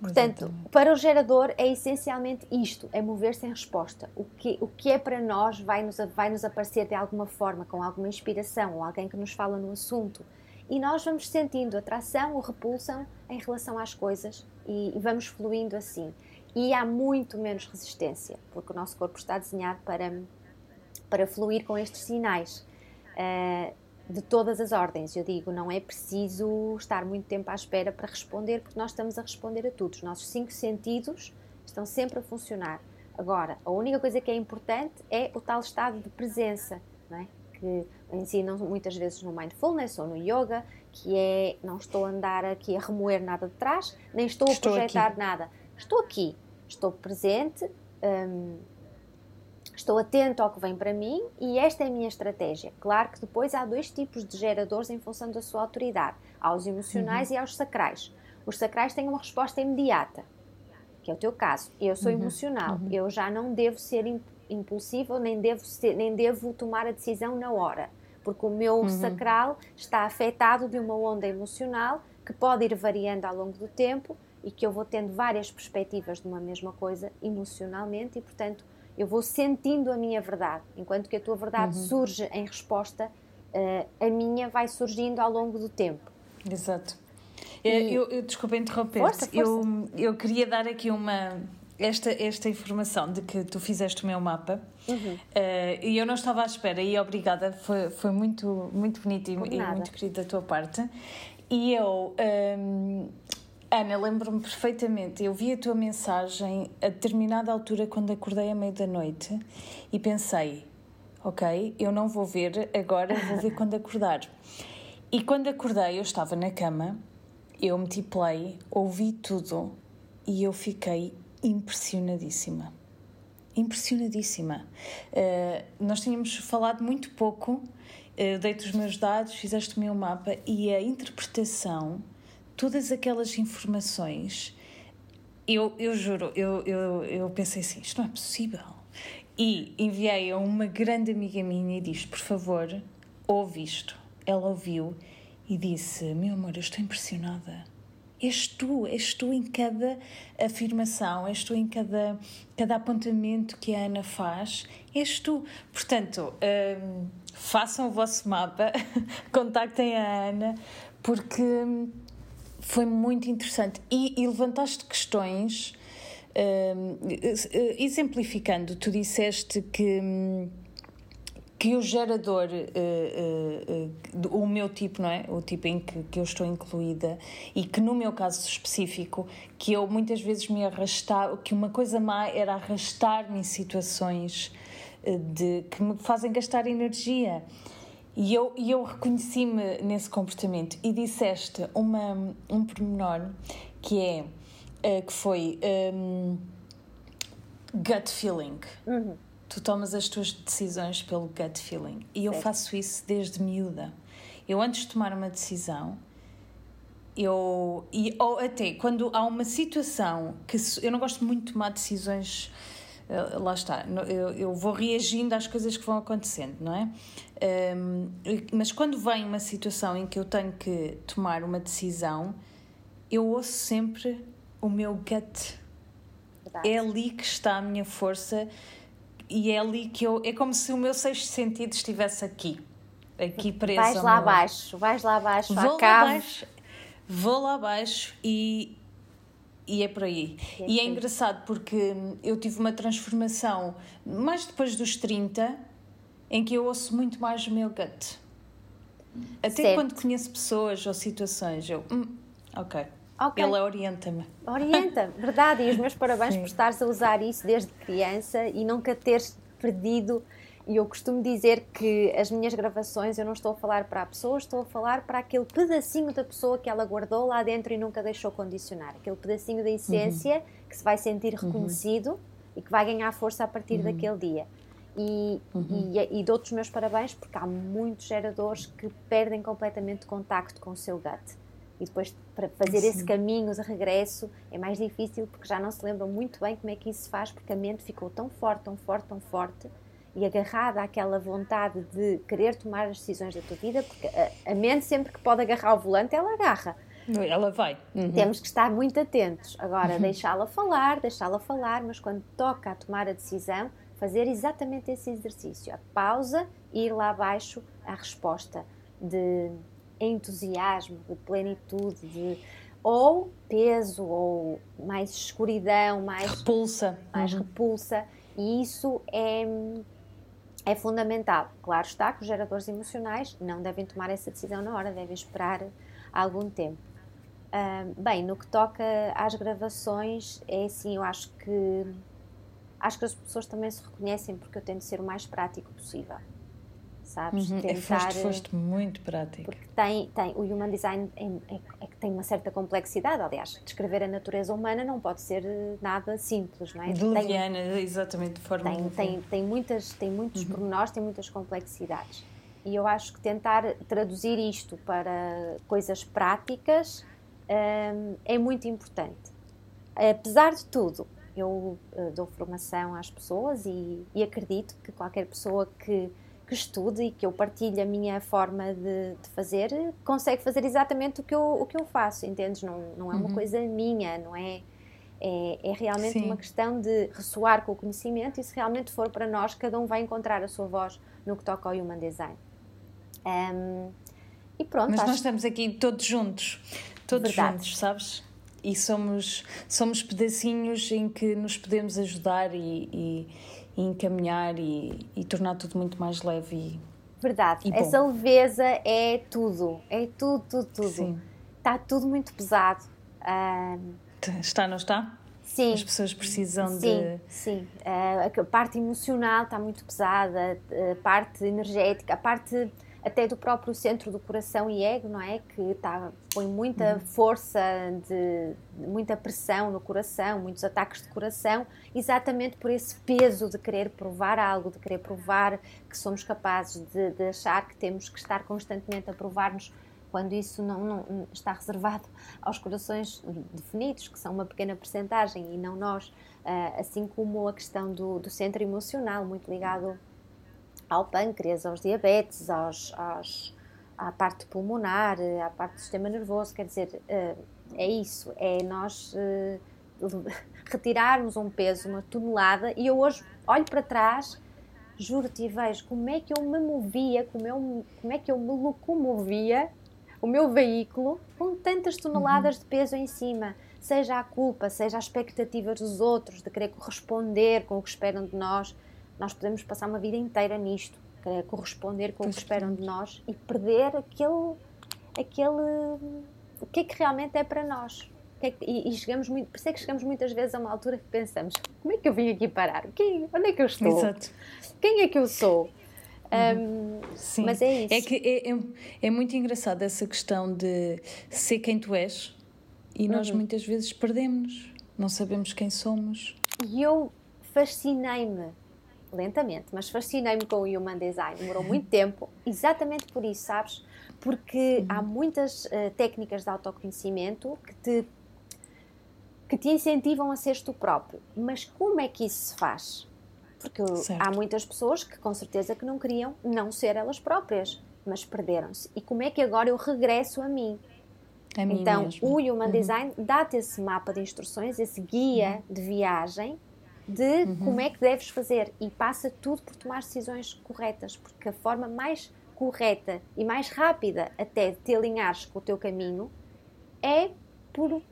[SPEAKER 3] Portanto, Exatamente. para o gerador é essencialmente isto, é mover-se em resposta. O que, o que é para nós vai nos, vai nos aparecer de alguma forma, com alguma inspiração, ou alguém que nos fala no assunto. E nós vamos sentindo atração ou repulsão em relação às coisas e, vamos fluindo assim. E há muito menos resistência, porque o nosso corpo está desenhado para, para fluir com estes sinais. Uh, de todas as ordens. Eu digo, não é preciso estar muito tempo à espera para responder, porque nós estamos a responder a tudo. Os nossos cinco sentidos estão sempre a funcionar. Agora, a única coisa que é importante é o tal estado de presença, não é? Que ensinam muitas vezes no mindfulness ou no yoga, que é não estou a andar aqui a remoer nada de trás, nem estou, estou a projetar aqui. nada. Estou aqui, estou presente, hum, estou atento ao que vem para mim e esta é a minha estratégia. Claro que depois há dois tipos de geradores em função da sua autoridade: há os emocionais uhum. e há os sacrais. Os sacrais têm uma resposta imediata, que é o teu caso. Eu sou uhum. emocional, uhum. eu já não devo ser impulsivo, nem devo, ser, nem devo tomar a decisão na hora, porque o meu uhum. sacral está afetado de uma onda emocional que pode ir variando ao longo do tempo e que eu vou tendo várias perspectivas de uma mesma coisa emocionalmente e, portanto, eu vou sentindo a minha verdade. Enquanto que a tua verdade uhum. surge em resposta, uh, a minha vai surgindo ao longo do tempo.
[SPEAKER 1] Exato. E... Eu, eu, desculpa interromper-te. Eu, eu queria dar aqui uma esta, esta informação de que tu fizeste o meu mapa uhum. uh, e eu não estava à espera e obrigada, foi, foi muito, muito bonito e, e, muito querido da tua parte. E eu, um, Ana, lembro-me perfeitamente, eu vi a tua mensagem a determinada altura quando acordei à meia da noite e pensei, ok, eu não vou ver agora, vou ver quando acordar. E quando acordei, eu estava na cama, eu meti play, ouvi tudo e eu fiquei impressionadíssima. Impressionadíssima. Uh, nós tínhamos falado muito pouco, uh, dei-te os meus dados, fizeste o meu mapa e a interpretação, todas aquelas informações, eu, eu juro, eu, eu, eu pensei assim: isto não é possível. E enviei a uma grande amiga minha e disse: por favor, ouve isto. Ela ouviu e disse: Meu amor, eu estou impressionada és tu, és tu em cada afirmação, és tu em cada, cada apontamento que a Ana faz, és tu. Portanto, um, façam o vosso mapa, contactem a Ana, porque foi muito interessante. E, e levantaste questões, um, exemplificando, tu disseste que. Que o gerador, uh, uh, uh, o meu tipo, não é? O tipo em que, que eu estou incluída e que no meu caso específico, que eu muitas vezes me arrastava, que uma coisa má era arrastar-me em situações de, que me fazem gastar energia. E eu, e eu reconheci-me nesse comportamento e disseste uma, um pormenor que é, que foi um, gut feeling. Uhum tu tomas as tuas decisões pelo gut feeling. E eu faço isso desde miúda. Eu, antes de tomar uma decisão, eu. E, ou até quando há uma situação que. Eu não gosto muito de tomar decisões. Uh, lá está, eu, eu vou reagindo às coisas que vão acontecendo, não é? Um, mas quando vem uma situação em que eu tenho que tomar uma decisão, eu ouço sempre o meu gut. Verdade. É ali que está a minha força e é ali que eu. É como se o meu sexto sentido estivesse aqui. Aqui preso.
[SPEAKER 3] Vais lá meu... abaixo, vais lá abaixo,
[SPEAKER 1] vou lá abaixo, vou lá abaixo e. E é por aí. É e é engraçado porque eu tive uma transformação mais depois dos 30 em que eu ouço muito mais o meu gut. Até certo. quando conheço pessoas ou situações, eu. Hum, ok. Okay. Ele orienta-me.
[SPEAKER 3] Orienta, verdade. E os meus parabéns Sim. por estares a usar isso desde criança e nunca teres perdido. E eu costumo dizer que as minhas gravações eu não estou a falar para a pessoa, estou a falar para aquele pedacinho da pessoa que ela guardou lá dentro e nunca deixou condicionar. Aquele pedacinho da essência uhum. que se vai sentir uhum. reconhecido uhum. e que vai ganhar força a partir uhum. daquele dia. E, uhum. e, e dou-te os meus parabéns porque há muitos geradores que perdem completamente contacto com o seu gut e depois para fazer Sim. esse caminho de regresso é mais difícil porque já não se lembram muito bem como é que isso se faz porque a mente ficou tão forte, tão forte, tão forte e agarrada àquela vontade de querer tomar as decisões da tua vida porque a, a mente sempre que pode agarrar o volante ela agarra
[SPEAKER 1] ela vai.
[SPEAKER 3] Uhum. Temos que estar muito atentos. Agora, uhum. deixá-la falar, deixá-la falar, mas quando toca a tomar a decisão, fazer exatamente esse exercício. A pausa e ir lá abaixo a resposta de entusiasmo, de plenitude, de ou peso, ou mais escuridão, mais
[SPEAKER 1] repulsa.
[SPEAKER 3] Mais uhum. repulsa. E isso é, é fundamental. Claro está que os geradores emocionais não devem tomar essa decisão na hora, devem esperar algum tempo. Uh, bem, no que toca às gravações, é assim, eu acho que acho que as pessoas também se reconhecem porque eu tento ser o mais prático possível sabes?
[SPEAKER 1] Uhum. Tentar, foste, foste muito prática.
[SPEAKER 3] Porque tem, tem, o Human Design é, é, é, tem uma certa complexidade, aliás, descrever a natureza humana não pode ser nada simples, não é?
[SPEAKER 1] De leviana, exatamente, de forma
[SPEAKER 3] tem, tem, tem, muitas, tem muitos uhum. pormenores, tem muitas complexidades. E eu acho que tentar traduzir isto para coisas práticas um, é muito importante. Apesar de tudo, eu uh, dou formação às pessoas e, e, acredito que qualquer pessoa que, que estude e que eu partilhe a minha forma de, de, fazer consegue fazer exatamente o que eu, o que eu faço, entendes? Não, não é uma uhum. coisa minha, não é? É, é realmente Sim. uma questão de ressoar com o conhecimento e se realmente for para nós, cada um vai encontrar a sua voz no que toca ao Human Design. Um,
[SPEAKER 1] e pronto. Mas acho... nós estamos aqui todos juntos, todos Verdade. juntos, sabes? E somos, somos pedacinhos em que nos podemos ajudar e, e, e encaminhar e, e, tornar tudo muito mais leve e,
[SPEAKER 3] Verdade, essa leveza é tudo, é tudo, tudo, tudo. Sim. Está tudo muito pesado. Um...
[SPEAKER 1] Está, não está?
[SPEAKER 3] Sim.
[SPEAKER 1] As pessoas precisam
[SPEAKER 3] sim,
[SPEAKER 1] de.
[SPEAKER 3] Sim, uh, a parte emocional está muito pesada, a parte energética, a parte até do próprio centro do coração e ego, não é? Que tá, põe muita uhum. força, de, muita pressão no coração, muitos ataques de coração, exatamente por esse peso de querer provar algo, de querer provar que somos capazes de, de achar que temos que estar constantemente a provar-nos quando isso não, não, está reservado aos corações definidos, que são uma pequena percentagem e não nós, ah, assim como a questão do, do centro emocional, muito ligado ao pâncreas, aos diabetes, aos, aos, à parte pulmonar, à parte do sistema nervoso, quer dizer, eh, é isso, é nós eh, retirarmos um peso, uma tonelada, e eu hoje olho para trás, juro-te e vejo como é que eu me movia, como, eu, como é que eu me locomovia, o meu veículo, com tantas toneladas uhum. de peso em cima, seja a culpa, seja a expectativa dos outros, de querer corresponder com o que esperam de nós, nós podemos passar uma vida inteira nisto, é corresponder com pois o que esperam de nós e perder aquele, aquele, o que é que realmente é para nós. É e, e, chegamos muito, por isso é que chegamos muitas vezes a uma altura que pensamos: como é que eu vim aqui parar? Quem, onde é que eu estou? Exato. Quem é que eu sou? Uhum. Um, Sim. Mas é isso.
[SPEAKER 1] É que é, é, é, muito engraçado essa questão de ser quem tu és e nós uhum. muitas vezes perdemos-nos, não sabemos quem somos.
[SPEAKER 3] E eu fascinei-me lentamente, mas fascinei-me com o Human Design. Demorou muito tempo, exatamente por isso, sabes? Porque há muitas uh, técnicas de autoconhecimento que te, que te incentivam a seres tu próprio. Mas como é que isso se faz? Porque certo. há muitas pessoas que com certeza que não queriam não ser elas próprias, mas perderam-se. E como é que agora eu regresso a mim? A então, o Human uhum. Design dá-te esse mapa de instruções, esse guia uhum. de viagem de uhum. como é que deves fazer e passa tudo por tomar decisões corretas, porque a forma mais correta e mais rápida até de te alinhares com o teu caminho é por,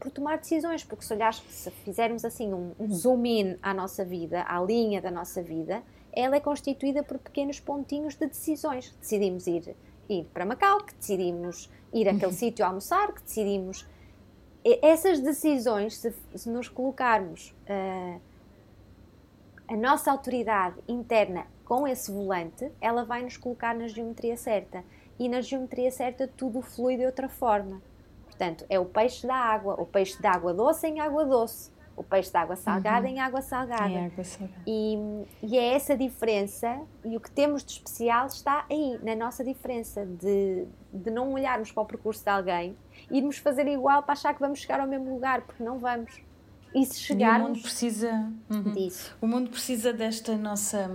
[SPEAKER 3] por tomar decisões, porque se olhares, se fizermos assim um, um zoom in à nossa vida, à linha da nossa vida, ela é constituída por pequenos pontinhos de decisões. Decidimos ir, ir para Macau, que decidimos ir àquele uhum. sítio almoçar, que decidimos. Essas decisões, se, se nos colocarmos uh, a nossa autoridade interna com esse volante, ela vai nos colocar na geometria certa. E na geometria certa tudo flui de outra forma. Portanto, é o peixe da água, o peixe de água doce em água doce, o peixe de água salgada uhum. em água salgada. Em água salgada. E, e é essa diferença, e o que temos de especial está aí, na nossa diferença, de, de não olharmos para o percurso de alguém, irmos fazer igual para achar que vamos chegar ao mesmo lugar, porque não vamos. E se chegarmos.
[SPEAKER 1] E o mundo precisa uhum. disso. O mundo precisa desta nossa.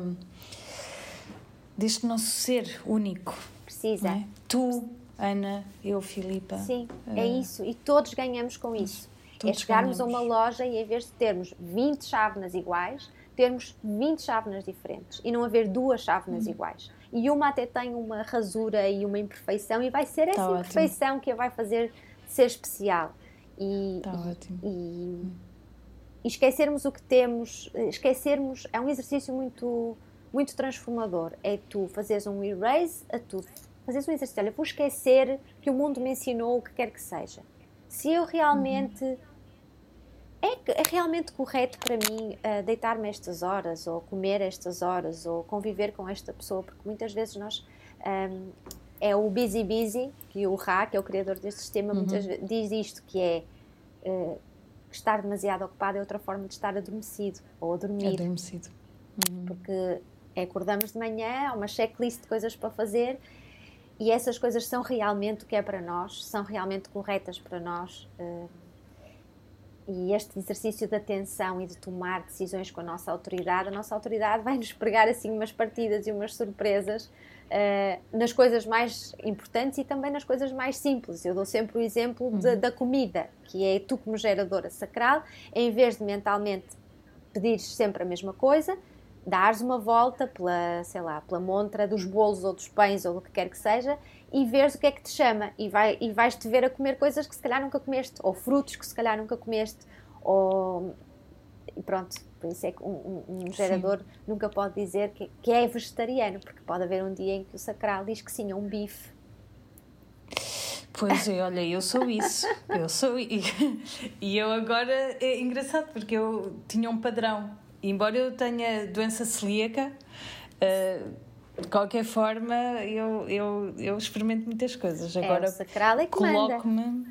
[SPEAKER 1] deste nosso ser único.
[SPEAKER 3] Precisa. É?
[SPEAKER 1] Tu, Ana, eu, Filipa.
[SPEAKER 3] Sim, uh... é isso. E todos ganhamos com isso. Todos é chegarmos ganhamos. a uma loja e em vez de termos 20 chávenas iguais, termos 20 chávenas diferentes e não haver duas chávenas uhum. iguais. E uma até tem uma rasura e uma imperfeição e vai ser essa tá imperfeição ótimo. que a vai fazer ser especial. E,
[SPEAKER 1] tá ótimo.
[SPEAKER 3] E, hum e esquecermos o que temos, esquecermos é um exercício muito muito transformador. É tu fazeres um erase a tudo. Fazeres um exercício, olha, vou esquecer que o mundo me ensinou o que quer que seja. Se eu realmente uhum. é, é realmente correto para mim uh, deitar-me estas horas, ou comer estas horas, ou conviver com esta pessoa? Porque muitas vezes nós. Um, é o Busy Busy, que o Ra, que é o criador deste sistema, uhum. muitas vezes diz isto, que é uh, estar demasiado ocupado é outra forma de estar adormecido ou a dormir.
[SPEAKER 1] Adormecido.
[SPEAKER 3] Uhum. Porque acordamos de manhã, há uma checklist de coisas para fazer e essas coisas são realmente o que é para nós, são realmente corretas para nós. Uh, e este exercício de atenção e de tomar decisões com a nossa autoridade, a nossa autoridade vai nos pregar assim umas partidas e umas surpresas uh, nas coisas mais importantes e também nas coisas mais simples. Eu dou sempre o exemplo uhum. de, da comida, que é tu como geradora sacral, em vez de mentalmente pedires sempre a mesma coisa, dares uma volta pela, sei lá, pela montra dos bolos ou dos pães ou do que quer que seja e veres o que é que te chama e, vai, e vais-te ver a comer coisas que se calhar nunca comeste ou frutos que se calhar nunca comeste ou e pronto, por isso é que um, um, um gerador sim. nunca pode dizer que, que, é vegetariano, porque pode haver um dia em que o sacral diz que sim, é um bife.
[SPEAKER 1] Pois é, olha, eu sou isso. Eu sou. E, e eu agora. É engraçado porque eu tinha um padrão. Embora eu tenha doença celíaca, uh, de qualquer forma, eu, eu, eu experimento muitas coisas.
[SPEAKER 3] É, agora, é, o sacral é
[SPEAKER 1] coloco-me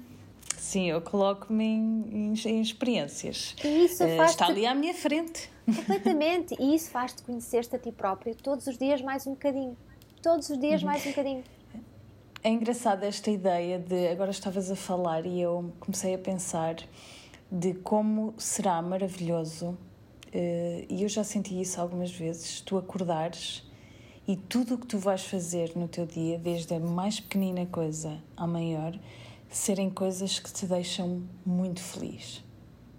[SPEAKER 1] Sim, eu coloco-me em, em, em, experiências. E isso uh, está ali à minha frente.
[SPEAKER 3] Completamente. E isso faz-te conhecer-te a ti próprio todos os dias mais um bocadinho. Todos os dias mais um bocadinho.
[SPEAKER 1] É engraçada esta ideia de. Agora estavas a falar e eu comecei a pensar de como será maravilhoso, uh, e eu já senti isso algumas vezes, tu acordares e tudo o que tu vais fazer no teu dia, desde a mais pequenina coisa à maior, serem coisas que te deixam muito feliz.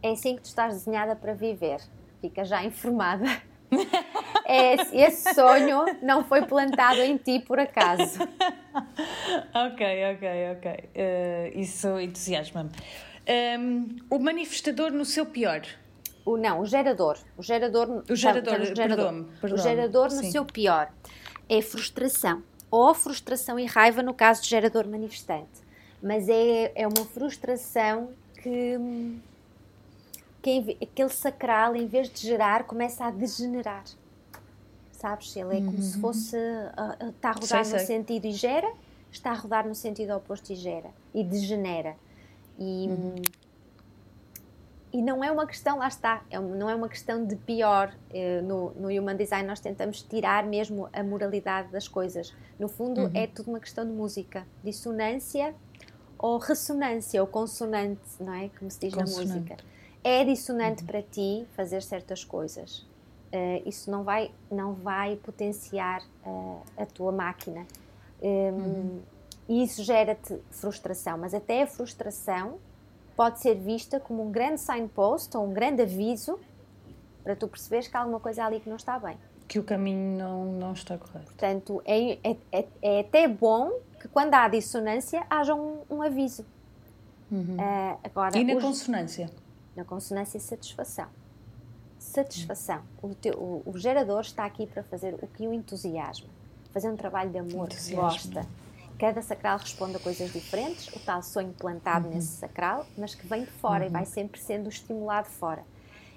[SPEAKER 3] É assim que tu estás desenhada para viver. Fica já informada. Esse, esse sonho não foi plantado em ti por acaso.
[SPEAKER 1] ok, ok, ok. Uh, isso entusiasma-me. Um, o manifestador no seu pior.
[SPEAKER 3] O, não, o gerador. O gerador,
[SPEAKER 1] o gerador, tá, gerador,
[SPEAKER 3] o gerador no sim. seu pior é frustração. Ou frustração e raiva no caso de gerador manifestante mas é, é uma frustração que, que aquele sacral, em vez de gerar, começa a degenerar. Sabes? Ele é como uhum. se fosse. Uh, está a rodar sei, no sei. sentido e gera, está a rodar no sentido oposto e gera. E degenera. E, uhum. e não é uma questão, lá está, é, não é uma questão de pior. Uh, no, no Human Design nós tentamos tirar mesmo a moralidade das coisas. No fundo, uhum. é tudo uma questão de música. Dissonância ou ressonância ou consonante, não é? Como se diz consonante. na música. É dissonante uhum. para ti fazer certas coisas. Uh, isso não vai, não vai potenciar uh, a tua máquina. Um, uhum. E isso gera-te frustração, mas até a frustração pode ser vista como um grande signpost ou um grande aviso para tu perceberes que há alguma coisa ali que não está bem.
[SPEAKER 1] Que o caminho não, não está correto.
[SPEAKER 3] Portanto, é, é, é, é até bom que quando há dissonância haja um, um aviso.
[SPEAKER 1] Uhum. Uh, agora, e na os, consonância?
[SPEAKER 3] Na consonância, satisfação. Satisfação. Uhum. O, teu, o, o, gerador está aqui para fazer o que o entusiasma. Fazer um trabalho de amor, gosta. Cada sacral responde a coisas diferentes, o tal sonho plantado uhum. nesse sacral, mas que vem de fora e vai uhum. sempre sendo estimulado fora.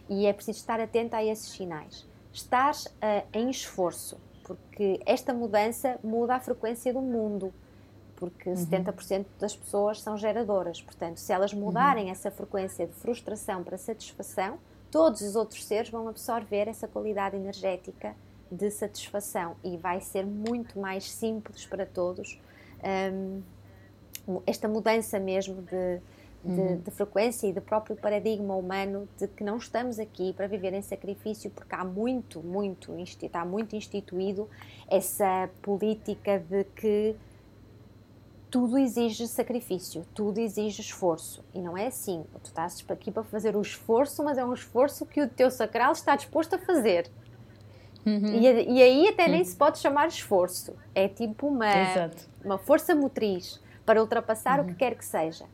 [SPEAKER 3] E é preciso estar atento a esses sinais. Estás uh, em esforço, porque esta mudança muda a frequência do mundo porque uhum. 70% das pessoas são geradoras. Portanto, se elas mudarem uhum. essa frequência de frustração para satisfação, todos os outros seres vão absorver essa qualidade energética de satisfação e vai ser muito mais simples para todos um, esta mudança mesmo de, de, uhum. de, frequência e do próprio paradigma humano de que não estamos aqui para viver em sacrifício porque há muito, muito, está muito instituído essa política de que tudo exige sacrifício, tudo exige esforço. E não é assim. Tu estás aqui para fazer o esforço, mas é um esforço que o teu sacral está disposto a fazer. Uhum. E, e, aí até nem uhum. se pode chamar esforço. É tipo uma, uma força motriz para ultrapassar uhum. o que quer que seja.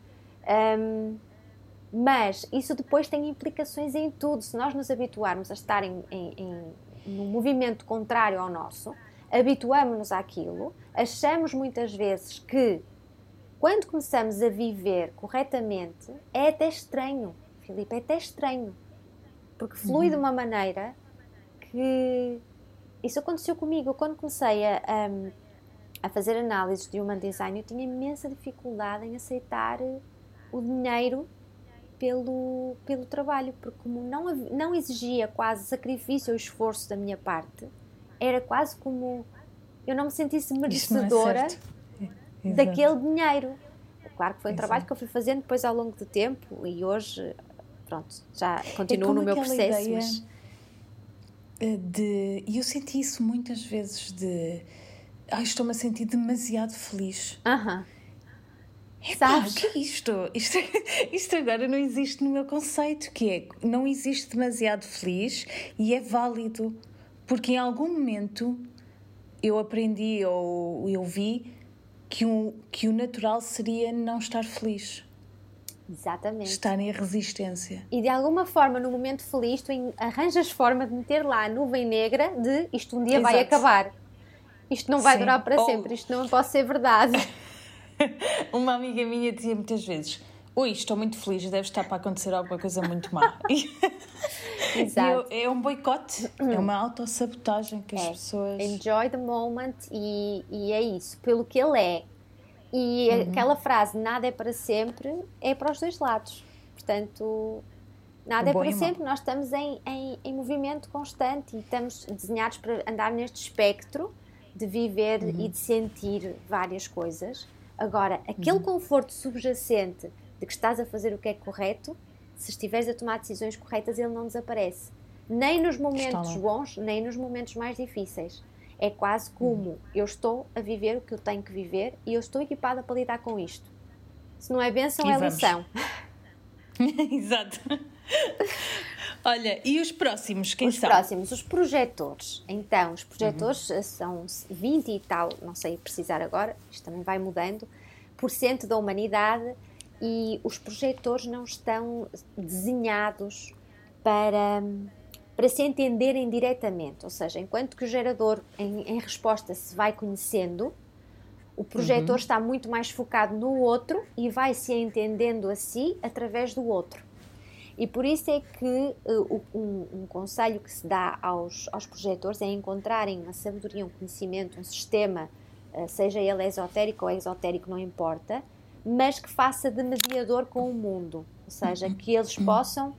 [SPEAKER 3] Um, mas isso depois tem implicações em tudo. Se nós nos habituarmos a estar em, em, em num movimento contrário ao nosso, habituamos-nos àquilo, achamos muitas vezes que quando começamos a viver corretamente, é até estranho Filipe, é até estranho, porque flui uhum. de uma maneira que isso aconteceu comigo. Quando comecei a, a, a fazer análises de human design, eu tinha imensa dificuldade em aceitar o dinheiro pelo, pelo trabalho, porque como não, não exigia quase sacrifício ou esforço da minha parte, era quase como eu não me sentisse é merecedora é daquele dinheiro. Claro que foi um Exato. trabalho que eu fui fazendo depois ao longo do tempo e hoje, pronto, já continuo é no meu processo. Ideia mas...
[SPEAKER 1] Eh, de, e eu senti isso muitas vezes de ai, estou-me a sentir demasiado feliz.
[SPEAKER 3] Aham. Uh -huh.
[SPEAKER 1] Sabes? o que é isto? isto? Isto agora não existe no meu conceito, que é não existe demasiado feliz e é válido. Porque em algum momento eu aprendi ou eu vi que, um, que o natural seria não estar feliz.
[SPEAKER 3] Exatamente.
[SPEAKER 1] Estar em resistência.
[SPEAKER 3] E de alguma forma, no momento feliz, tu arranjas forma de meter lá a nuvem negra de isto um dia Exato. vai acabar. Isto não vai Sim. durar para sempre, isto não pode ser verdade.
[SPEAKER 1] Uma amiga minha dizia muitas vezes: Ui, estou muito feliz, deve estar para acontecer alguma coisa muito má. Exato. Eu, é um boicote, é uma autossabotagem que as é. pessoas.
[SPEAKER 3] Enjoy the moment e, e é isso, pelo que ele é. E uhum. aquela frase, nada é para sempre, é para os dois lados. Portanto, nada o é para sempre, nós estamos em, em, em, movimento constante e estamos desenhados para andar neste espectro de viver uhum. e de sentir várias coisas. Agora, aquele uhum. conforto subjacente de que estás a fazer o que é correto, se estiveres a tomar decisões corretas, ele não desaparece. Nem nos momentos bons, nem nos momentos mais difíceis. É quase como uhum. eu estou a viver o que eu tenho que viver e eu estou equipada para lidar com isto. Se não é benção, e é vamos. lição.
[SPEAKER 1] Exato. Olha, e os próximos, quem
[SPEAKER 3] os
[SPEAKER 1] são?
[SPEAKER 3] Os próximos, os projetores. Então, os projetores uhum. são 20 e tal, não sei precisar agora, isto também vai mudando, por cento da humanidade e os projetores não estão desenhados para, para se entenderem diretamente. Ou seja, enquanto que o gerador, em, em resposta, se vai conhecendo, o projetor uhum. está muito mais focado no outro e vai se entendendo a si através do outro. E por isso é que uh, um, um, conselho que se dá aos, aos projetores é encontrarem uma sabedoria, um conhecimento, um sistema, uh, seja ele esotérico ou exotérico, não importa, mas que faça de mediador com o mundo, ou seja, que eles possam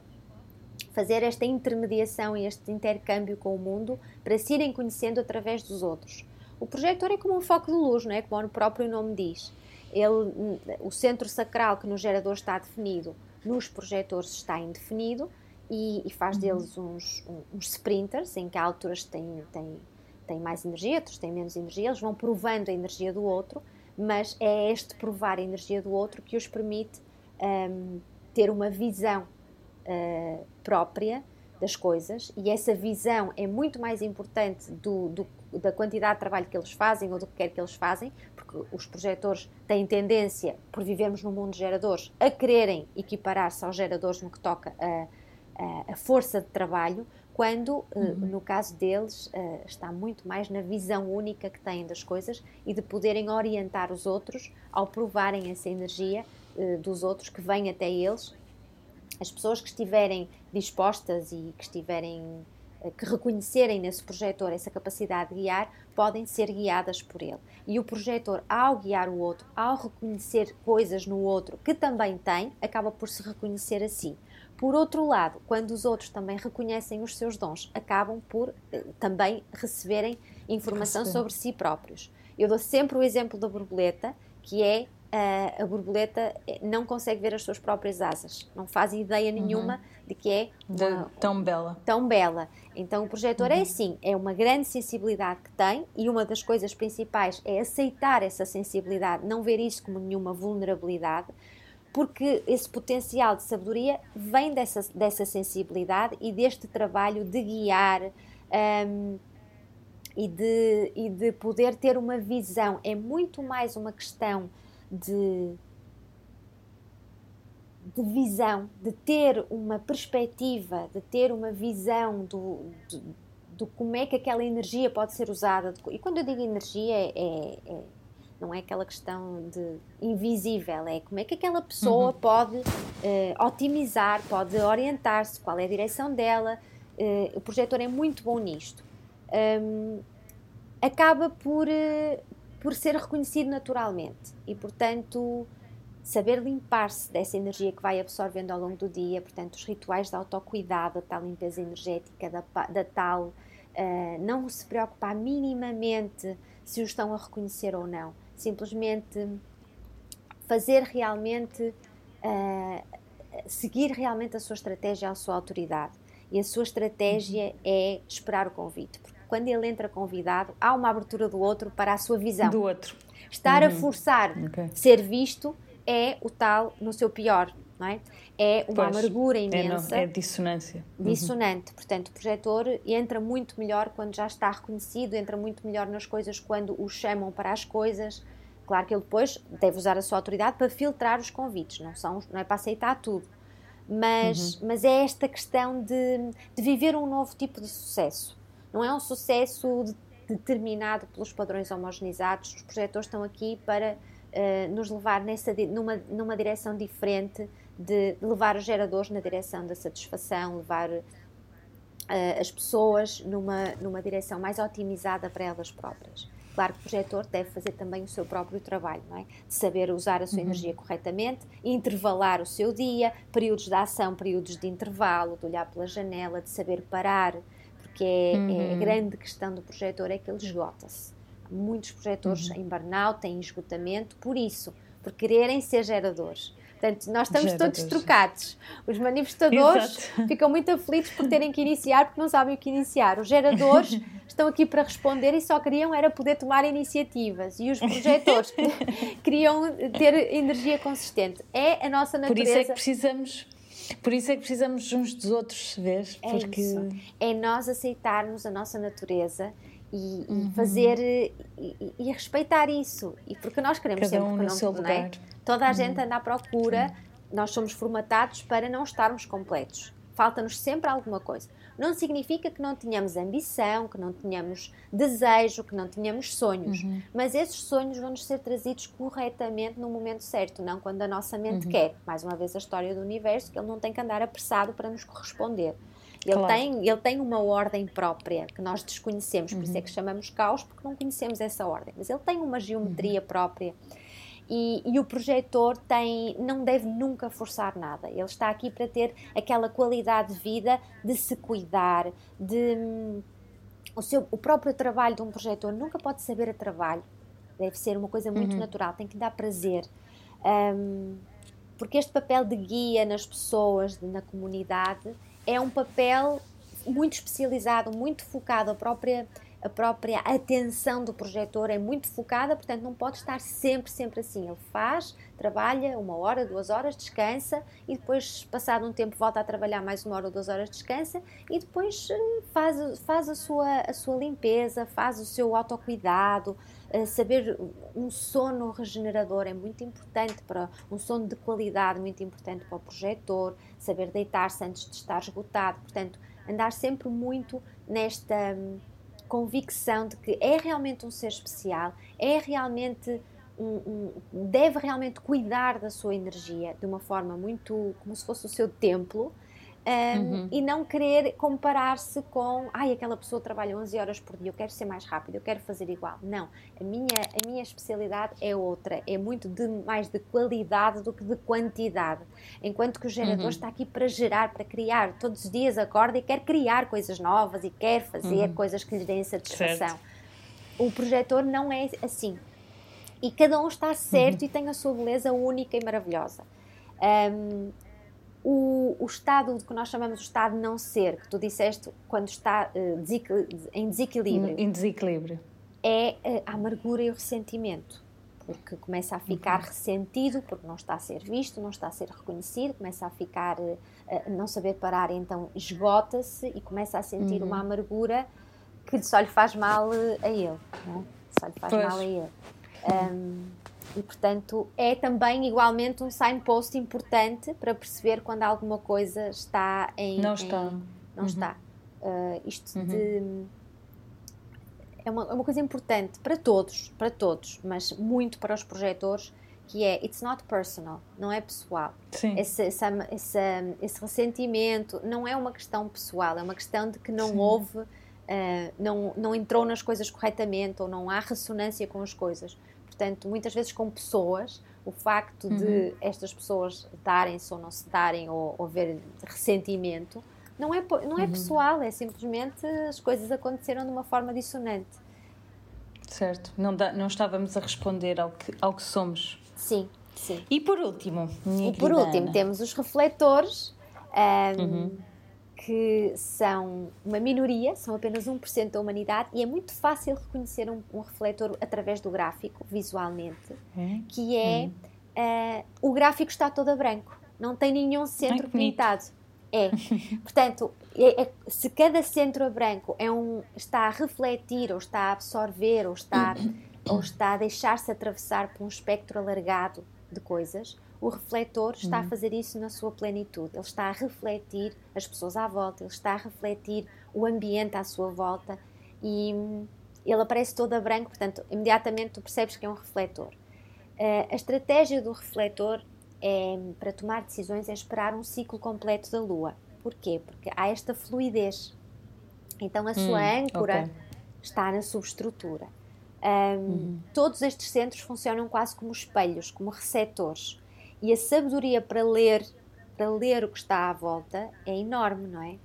[SPEAKER 3] fazer esta intermediação e este intercâmbio com o mundo para se irem conhecendo através dos outros. O projetor é como um foco de luz, não é? Como o próprio nome diz. Ele, o centro sacral que no gerador está definido, nos projetores está indefinido e, e faz uhum. deles uns, uns, sprinters, em que há alturas têm, têm, têm mais energia, outros têm menos energia, eles vão provando a energia do outro mas é este provar a energia do outro que os permite um, ter uma visão uh, própria das coisas. E essa visão é muito mais importante do, do, da quantidade de trabalho que eles fazem ou do que quer que eles fazem, porque os projetores têm tendência, por vivermos num mundo de geradores, a quererem equiparar-se aos geradores no que toca a, a, a força de trabalho, quando, eh, uhum. no caso deles, eh, está muito mais na visão única que têm das coisas e de poderem orientar os outros ao provarem essa energia eh, dos outros que vem até eles. As pessoas que estiverem dispostas e que estiverem que reconhecerem nesse projetor essa capacidade de guiar, podem ser guiadas por ele. E o projetor, ao guiar o outro, ao reconhecer coisas no outro que também tem, acaba por se reconhecer a si. Por outro lado, quando os outros também reconhecem os seus dons, acabam por eh, também receberem informação sobre si próprios. Eu dou sempre o exemplo da borboleta, que é uh, a borboleta eh, não consegue ver as suas próprias asas, não faz ideia uhum. nenhuma uhum. de que é
[SPEAKER 1] uma, de, tão bela.
[SPEAKER 3] Tão bela. Então o projetor é uhum. é assim, é uma grande sensibilidade que tem e uma das coisas principais é aceitar essa sensibilidade, não ver isso como nenhuma vulnerabilidade, porque esse potencial de sabedoria vem dessa, dessa sensibilidade e deste trabalho de guiar um, e, de, e de poder ter uma visão. É muito mais uma questão de, de visão, de ter uma perspectiva, de ter uma visão do, do, como é que aquela energia pode ser usada. E quando eu digo energia, é, é, é não é aquela questão de invisível, é como é que aquela pessoa uhum. pode uh, otimizar, pode orientar-se, qual é a direção dela. Uh, o projetor é muito bom nisto. Um, acaba por, uh, por ser reconhecido naturalmente e, portanto, saber limpar-se dessa energia que vai absorvendo ao longo do dia, portanto, os rituais de autocuidado, da tal limpeza energética, da, da tal uh, não se preocupar minimamente se o estão a reconhecer ou não simplesmente fazer realmente, uh, seguir realmente a sua estratégia, a sua autoridade. E a sua estratégia é esperar o convite, porque quando ele entra convidado, há uma abertura do outro para a sua visão.
[SPEAKER 1] Do outro.
[SPEAKER 3] Estar uhum. a forçar okay. ser visto é o tal no seu pior, não é? É uma pois, amargura imensa.
[SPEAKER 1] É, não, é dissonância.
[SPEAKER 3] Uhum. Dissonante. Uhum. Portanto, o projetor entra muito melhor quando já está reconhecido, entra muito melhor nas coisas quando o chamam para as coisas. Claro que ele depois deve usar a sua autoridade para filtrar os convites, não, são, não é para aceitar tudo. Mas, uhum. mas é esta questão de, de viver um novo tipo de sucesso. Não é um sucesso de, determinado pelos padrões homogeneizados. Os projetores estão aqui para uh, nos levar nessa, numa, numa direção diferente, de levar os geradores na direção da satisfação, levar uh, as pessoas numa, numa direção mais otimizada para elas próprias. Claro que o projetor deve fazer também o seu próprio trabalho, não é? De saber usar a sua uhum. energia corretamente, intervalar o seu dia, períodos de ação, períodos de intervalo, de olhar pela janela, de saber parar, porque é, uhum. é a grande questão do projetor é que ele esgota-se. Muitos projetores uhum. em burnout têm esgotamento por isso, por quererem ser geradores. Portanto, nós estamos todos trocados. Os manifestadores Exato. ficam muito aflitos por terem que iniciar porque não sabem o que iniciar. Os geradores estão aqui para responder e só queriam era poder tomar iniciativas. E os projetores queriam ter energia consistente. É a nossa natureza.
[SPEAKER 1] Por isso é que precisamos. Por isso é que precisamos uns dos outros, vês?
[SPEAKER 3] É Porque... isso. É nós aceitarmos a nossa natureza e, uhum. fazer e, e, respeitar isso. E porque nós queremos
[SPEAKER 1] Cada
[SPEAKER 3] sempre
[SPEAKER 1] um
[SPEAKER 3] que
[SPEAKER 1] não, seu
[SPEAKER 3] não
[SPEAKER 1] lugar.
[SPEAKER 3] É? Toda a uhum. gente anda à procura, Sim. nós somos formatados para não estarmos completos. Falta-nos sempre alguma coisa. Não significa que não tenhamos ambição, que não tenhamos desejo, que não tenhamos sonhos, uhum. mas esses sonhos vão-nos ser trazidos corretamente no momento certo, não quando a nossa mente uhum. quer. Mais uma vez a história do universo, que ele não tem que andar apressado para nos corresponder. Ele, claro. tem, ele tem uma ordem própria que nós desconhecemos, por uhum. isso é uhum. que chamamos caos, porque não conhecemos essa ordem. Mas ele tem uma geometria uhum. própria. E, e, o projetor tem, não deve nunca forçar nada. Ele está aqui para ter aquela qualidade de vida de se cuidar, de hum, o, seu, o próprio trabalho de um projetor nunca pode saber a trabalho. Deve ser uma coisa muito uhum. natural, tem que dar prazer. Um, porque este papel de guia nas pessoas, de, na comunidade, é um papel muito especializado, muito focado, a própria, a própria atenção do projetor é muito focada, portanto não pode estar sempre, sempre assim. Ele faz, trabalha uma hora, duas horas, descansa e depois, passado um tempo, volta a trabalhar mais uma hora ou duas horas, descansa e depois eh, faz, faz a, sua, a sua limpeza, faz o seu autocuidado, saber um sono regenerador é muito importante para um sono de qualidade, muito importante para o projetor, saber deitar-se antes de estar esgotado, portanto, andar sempre muito nesta hum, convicção de que é realmente um ser especial, é realmente um, um, deve realmente cuidar da sua energia de uma forma muito como se fosse o seu templo um, uhum. e não querer comparar-se com ai, aquela pessoa trabalha 11 horas por dia, eu quero ser mais rápido, eu quero fazer igual. Não, a minha, a minha especialidade é outra, é muito de, mais de qualidade do que de quantidade. Enquanto que o gerador uhum. está aqui para gerar, para criar, todos os dias acorda e quer criar coisas novas e quer fazer uhum. coisas que lhe deem satisfação. Certo. O projetor não é assim. E cada um está certo uhum. e tem a sua beleza única e maravilhosa. Um, o, o estado que nós chamamos de estado de não ser, que tu disseste quando está uh, em desequilíbrio.
[SPEAKER 1] Em desequilíbrio.
[SPEAKER 3] É uh, a amargura e o ressentimento. Porque começa a ficar uhum. ressentido porque não está a ser visto, não está a ser reconhecido, começa a ficar, uh, não saber parar, então esgota-se e começa a sentir uhum. uma amargura que só lhe faz mal a ele. Não é? Só lhe faz pois. mal a ele. Um, e, portanto, é também igualmente um signpost importante para perceber quando alguma coisa está em.
[SPEAKER 1] Não está.
[SPEAKER 3] Em, não uhum. está. Uh, isto uhum. de. é uma, é uma coisa importante para todos, para todos, mas muito para os projetores, que é it's not personal, não é pessoal.
[SPEAKER 1] Sim.
[SPEAKER 3] Esse, esse, esse, esse ressentimento não é uma questão pessoal, é uma questão de que não Sim. houve, uh, não, não entrou nas coisas corretamente ou não há ressonância com as coisas. Portanto, muitas vezes com pessoas, o facto uhum. de estas pessoas darem-se ou não se darem ou, ou haver ressentimento não é, não é uhum. pessoal, é simplesmente as coisas aconteceram de uma forma dissonante.
[SPEAKER 1] Certo, não, não estávamos a responder ao que, ao que somos.
[SPEAKER 3] Sim, sim.
[SPEAKER 1] E por último,
[SPEAKER 3] E por último, Ana. temos os refletores, um, uhum. Que são uma minoria, são apenas 1% da humanidade, e é muito fácil reconhecer um, um refletor através do gráfico, visualmente, uhum. que é uh, o gráfico está todo a branco, não tem nenhum centro Ai, pintado. É. Portanto, é, é, se cada centro branco é um, está a refletir, ou está a absorver, ou está, ou está a deixar-se atravessar por um espectro alargado de coisas, o refletor está a uhum. fazer isso na sua plenitude. Ele está a refletir as pessoas à volta, ele está a refletir o ambiente à sua volta e ele aparece todo a branco, portanto, imediatamente tu percebes que é um refletor. Uh, a estratégia do refletor é, para tomar decisões é esperar um ciclo completo da Lua. Porquê? Porque há esta fluidez. Então a sua hum, âncora okay. está na subestrutura. Um, uhum. Todos estes centros funcionam quase como espelhos, como receptores. E a sabedoria para ler, para ler o que está à volta é enorme, não é?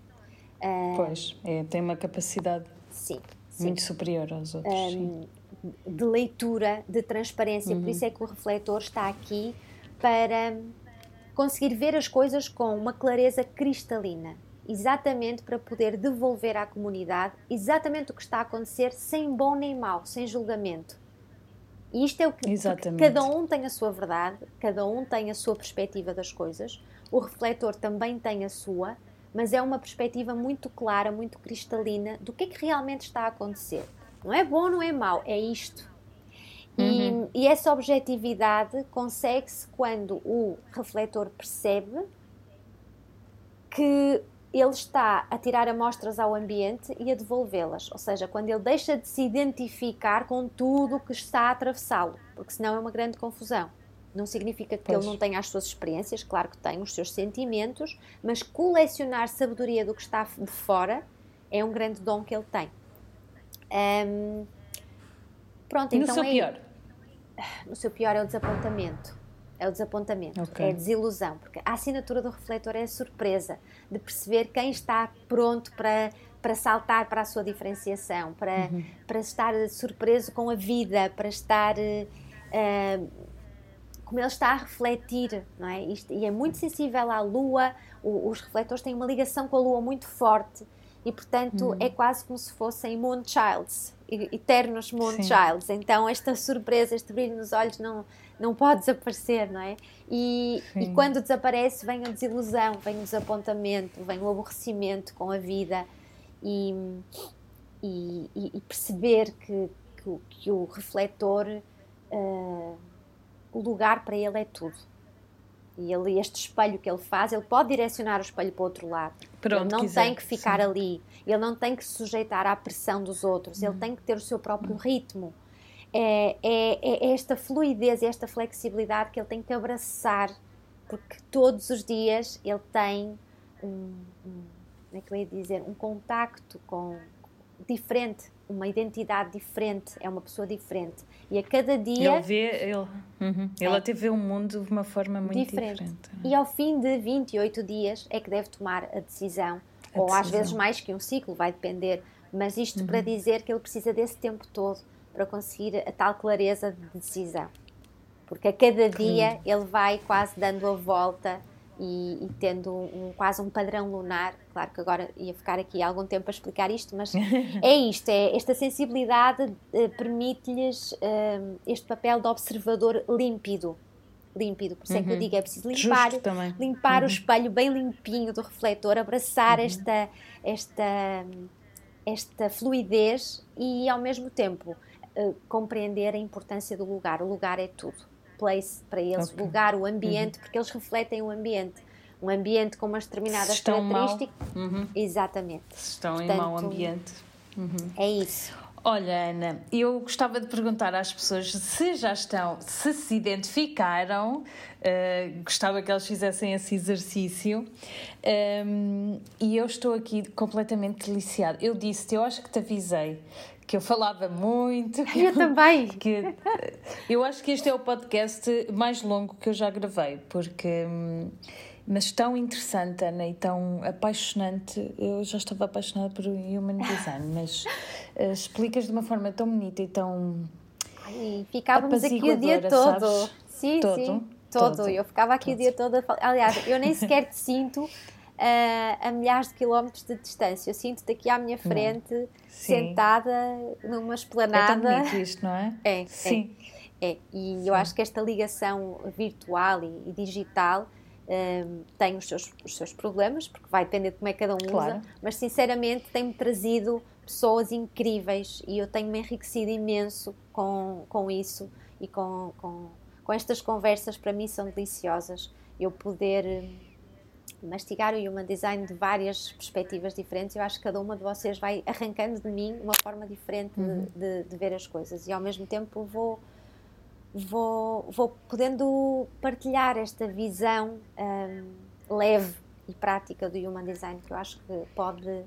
[SPEAKER 1] Uh, pois, é, tem uma capacidade
[SPEAKER 3] sim,
[SPEAKER 1] muito sim. superior aos outros. Um,
[SPEAKER 3] de leitura, de transparência, uhum. por isso é que o refletor está aqui para conseguir ver as coisas com uma clareza cristalina, exatamente para poder devolver à comunidade exatamente o que está a acontecer, sem bom nem mau, sem julgamento. E isto é o que cada um tem a sua verdade, cada um tem a sua perspectiva das coisas, o refletor também tem a sua, mas é uma perspectiva muito clara, muito cristalina do que é que realmente está a acontecer. Não é bom, não é mau, é isto. Uhum. E, e, essa objetividade consegue-se quando o refletor percebe que ele está a tirar amostras ao ambiente e a devolvê-las, ou seja, quando ele deixa de se identificar com tudo o que está a atravessá-lo, porque senão é uma grande confusão. Não significa que pois. ele não tenha as suas experiências, claro que tem os seus sentimentos, mas colecionar sabedoria do que está de fora é um grande dom que ele tem. Um, pronto,
[SPEAKER 1] e
[SPEAKER 3] então
[SPEAKER 1] no seu
[SPEAKER 3] é
[SPEAKER 1] pior?
[SPEAKER 3] o seu pior é o desapontamento. É o desapontamento, okay. é a desilusão, porque a assinatura do refletor é a surpresa de perceber quem está pronto para, para saltar para a sua diferenciação, para, uhum. para estar surpreso com a vida, para estar. Uh, como ele está a refletir, não é? Isto, e é muito sensível à lua, o, os refletores têm uma ligação com a lua muito forte e, portanto, uhum. é quase como se fossem moonchilds, eternos moonchilds. Então, esta surpresa, este brilho nos olhos não, não pode desaparecer, não é? E, e, quando desaparece, vem a desilusão, vem o desapontamento, vem o aborrecimento com a vida e, e, e perceber que, que, que, o refletor, uh, o lugar para ele é tudo e ele, este espelho que ele faz, ele pode direcionar o espelho para o outro lado. Pronto, ele não quiser. tem que ficar Sim. ali, ele não tem que se sujeitar à pressão dos outros, ele hum. tem que ter o seu próprio hum. ritmo. É, é, é, esta fluidez, esta flexibilidade que ele tem que abraçar, porque todos os dias ele tem um, um como é que eu ia dizer, um contacto com diferente uma identidade diferente, é uma pessoa diferente. E a cada dia.
[SPEAKER 1] Ele vê, ele, uhum, ele é, até vê o mundo de uma forma muito diferente. diferente
[SPEAKER 3] é? E ao fim de 28 dias é que deve tomar a decisão, a ou decisão. às vezes mais que um ciclo, vai depender. Mas isto uhum. para dizer que ele precisa desse tempo todo para conseguir a tal clareza de decisão. Porque a cada dia ele vai quase dando a volta e, e, tendo um, quase um padrão lunar. Claro que agora ia ficar aqui algum tempo a explicar isto, mas é isto: é, esta sensibilidade uh, permite-lhes uh, este papel de observador límpido. Límpido, por isso uhum. é que eu uhum. digo: é preciso limpar, limpar uhum. o espelho bem limpinho do refletor, abraçar uhum. esta, esta, esta fluidez e ao mesmo tempo uh, compreender a importância do lugar. O lugar é tudo place para eles, okay. lugar, o ambiente, uhum. porque eles refletem o ambiente. Um ambiente com umas determinadas características. Uhum. Exatamente.
[SPEAKER 1] Se estão Portanto, em mau ambiente.
[SPEAKER 3] Uhum. É isso.
[SPEAKER 1] Olha, Ana, eu gostava de perguntar às pessoas se já estão, se se identificaram, uh, gostava que elas fizessem esse exercício. Um, ehm, e eu estou aqui completamente deliciada. Eu disse-te, eu acho que te avisei que eu falava muito.
[SPEAKER 3] Eu também.
[SPEAKER 1] Que, eu acho que este é o podcast mais longo que eu já gravei, porque. Hum, mas tão interessante, Ana, e tão apaixonante. Eu já estava apaixonada por Human Design, mas uh, explicas de uma forma tão bonita e tão.
[SPEAKER 3] Ai, ficávamos aqui o dia todo. Sabes? Sim, todo, sim, todo. todo. Eu ficava aqui todo. o dia todo a falar. Aliás, eu nem sequer te sinto uh, a milhares de quilómetros de distância. Eu sinto-te aqui à minha frente, sentada numa esplanada.
[SPEAKER 1] É tão isto, não é?
[SPEAKER 3] É, é. sim. É. é. E sim. eu acho que esta ligação virtual e, e digital um, tem os seus, os seus problemas, porque vai depender de como é que cada um claro. usa, mas sinceramente tem-me trazido pessoas incríveis e eu tenho-me enriquecido imenso com, com isso e com, com, com estas conversas, para mim são deliciosas. Eu poder hum, mastigar o Human Design de várias perspectivas diferentes, eu acho que cada uma de vocês vai arrancando de mim uma forma diferente uhum. de, de, de ver as coisas e ao mesmo tempo vou vou, vou podendo partilhar esta visão um, leve e prática do Human Design que eu acho que pode,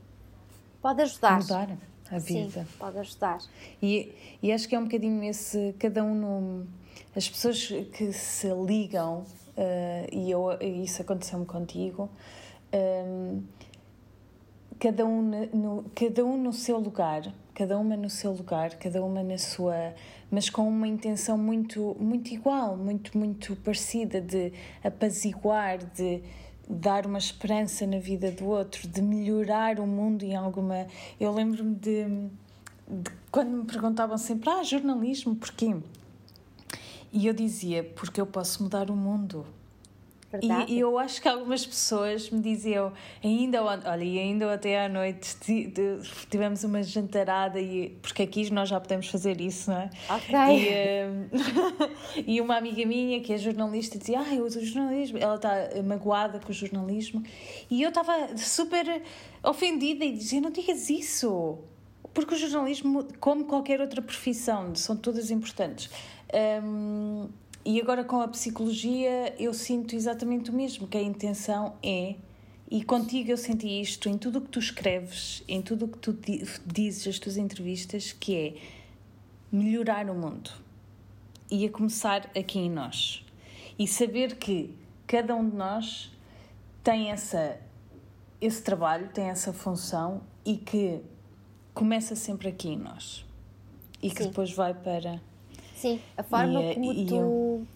[SPEAKER 3] pode ajudar.
[SPEAKER 1] Mudar a vida.
[SPEAKER 3] Sim, pode ajudar.
[SPEAKER 1] E, e acho que é um bocadinho esse, cada um no, as pessoas que se ligam, uh, e eu, isso aconteceu-me contigo, um, cada, um no, cada um no seu lugar, cada uma no seu lugar, cada uma na sua mas com uma intenção muito, muito igual, muito, muito parecida de apaziguar, de dar uma esperança na vida do outro, de melhorar o mundo em alguma. Eu lembro-me de, de, quando me perguntavam sempre: Ah, jornalismo, porquê? E eu dizia: Porque eu posso mudar o mundo. E, e, eu acho que algumas pessoas me diziam, ainda olha, e ainda até à noite tivemos uma jantarada, e, porque aqui nós já podemos fazer isso, não é?
[SPEAKER 3] Ok.
[SPEAKER 1] E, um, e uma amiga minha, que é jornalista, dizia, ah, eu uso o jornalismo, ela está magoada com o jornalismo, e eu estava super ofendida e dizia, não digas isso, porque o jornalismo, como qualquer outra profissão, são todas importantes. Um, e agora com a psicologia eu sinto exatamente o mesmo, que a intenção é, e contigo eu senti isto em tudo o que tu escreves, em tudo o que tu dizes, as tuas entrevistas, que é melhorar o mundo. E a começar aqui em nós. E saber que cada um de nós tem essa, esse trabalho, tem essa função e que começa sempre aqui em nós. E que Sim. depois vai para
[SPEAKER 3] Sim, a forma e, como e tu. Eu...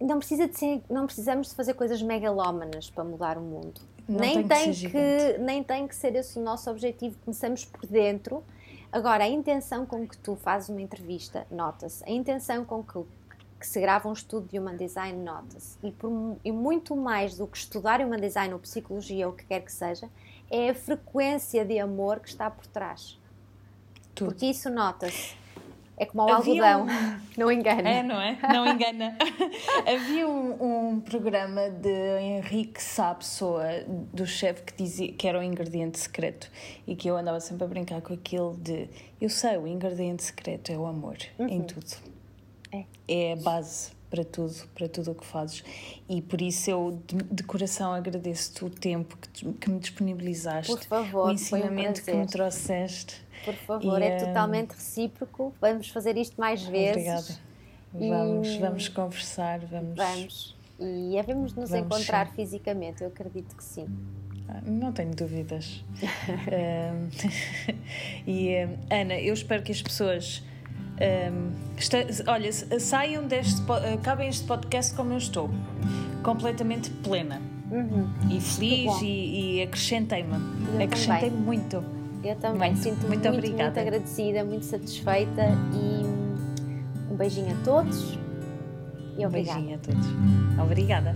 [SPEAKER 3] Não, precisa de ser, não precisamos de fazer coisas megalómanas para mudar o mundo. Não nem tem, que, que nem tem que ser esse o nosso objetivo. Começamos por dentro. Agora, a intenção com que tu fazes uma entrevista, nota-se. A intenção com que, que, se grava um estudo de Human Design, nota-se. E, e muito mais do que estudar Human Design ou psicologia ou o que quer que seja, é a frequência de amor que está por trás. Tudo. Porque isso nota-se. É como o algodão, um... não engana.
[SPEAKER 1] É, não é? Não engana. Havia um, um, programa de Henrique Sá Pessoa, do chefe, que dizia que era o ingrediente secreto e que eu andava sempre a brincar com aquilo de eu sei, o ingrediente secreto é o amor uhum. em tudo. É. é a base para tudo, para tudo o que fazes. E por isso eu de, de coração agradeço-te o tempo que, que me disponibilizaste,
[SPEAKER 3] por favor,
[SPEAKER 1] o ensinamento
[SPEAKER 3] um
[SPEAKER 1] que me trouxeste.
[SPEAKER 3] Por favor, e, é uh... totalmente recíproco. Vamos fazer isto mais vezes.
[SPEAKER 1] Obrigada. Vamos, e... vamos conversar, vamos.
[SPEAKER 3] Vamos. E havemos nos vamos encontrar sim. fisicamente, eu acredito que sim.
[SPEAKER 1] Ah, não tenho dúvidas. e Ana, eu espero que as pessoas um, olha, saiam deste, acabem este podcast como eu estou, completamente plena
[SPEAKER 3] uhum.
[SPEAKER 1] e feliz e, e acrescentei-me. Acrescentei-me muito.
[SPEAKER 3] Eu também muito, sinto muito, muito, muito agradecida, muito satisfeita e um beijinho a todos e obrigada.
[SPEAKER 1] Um beijinho a todos. Obrigada.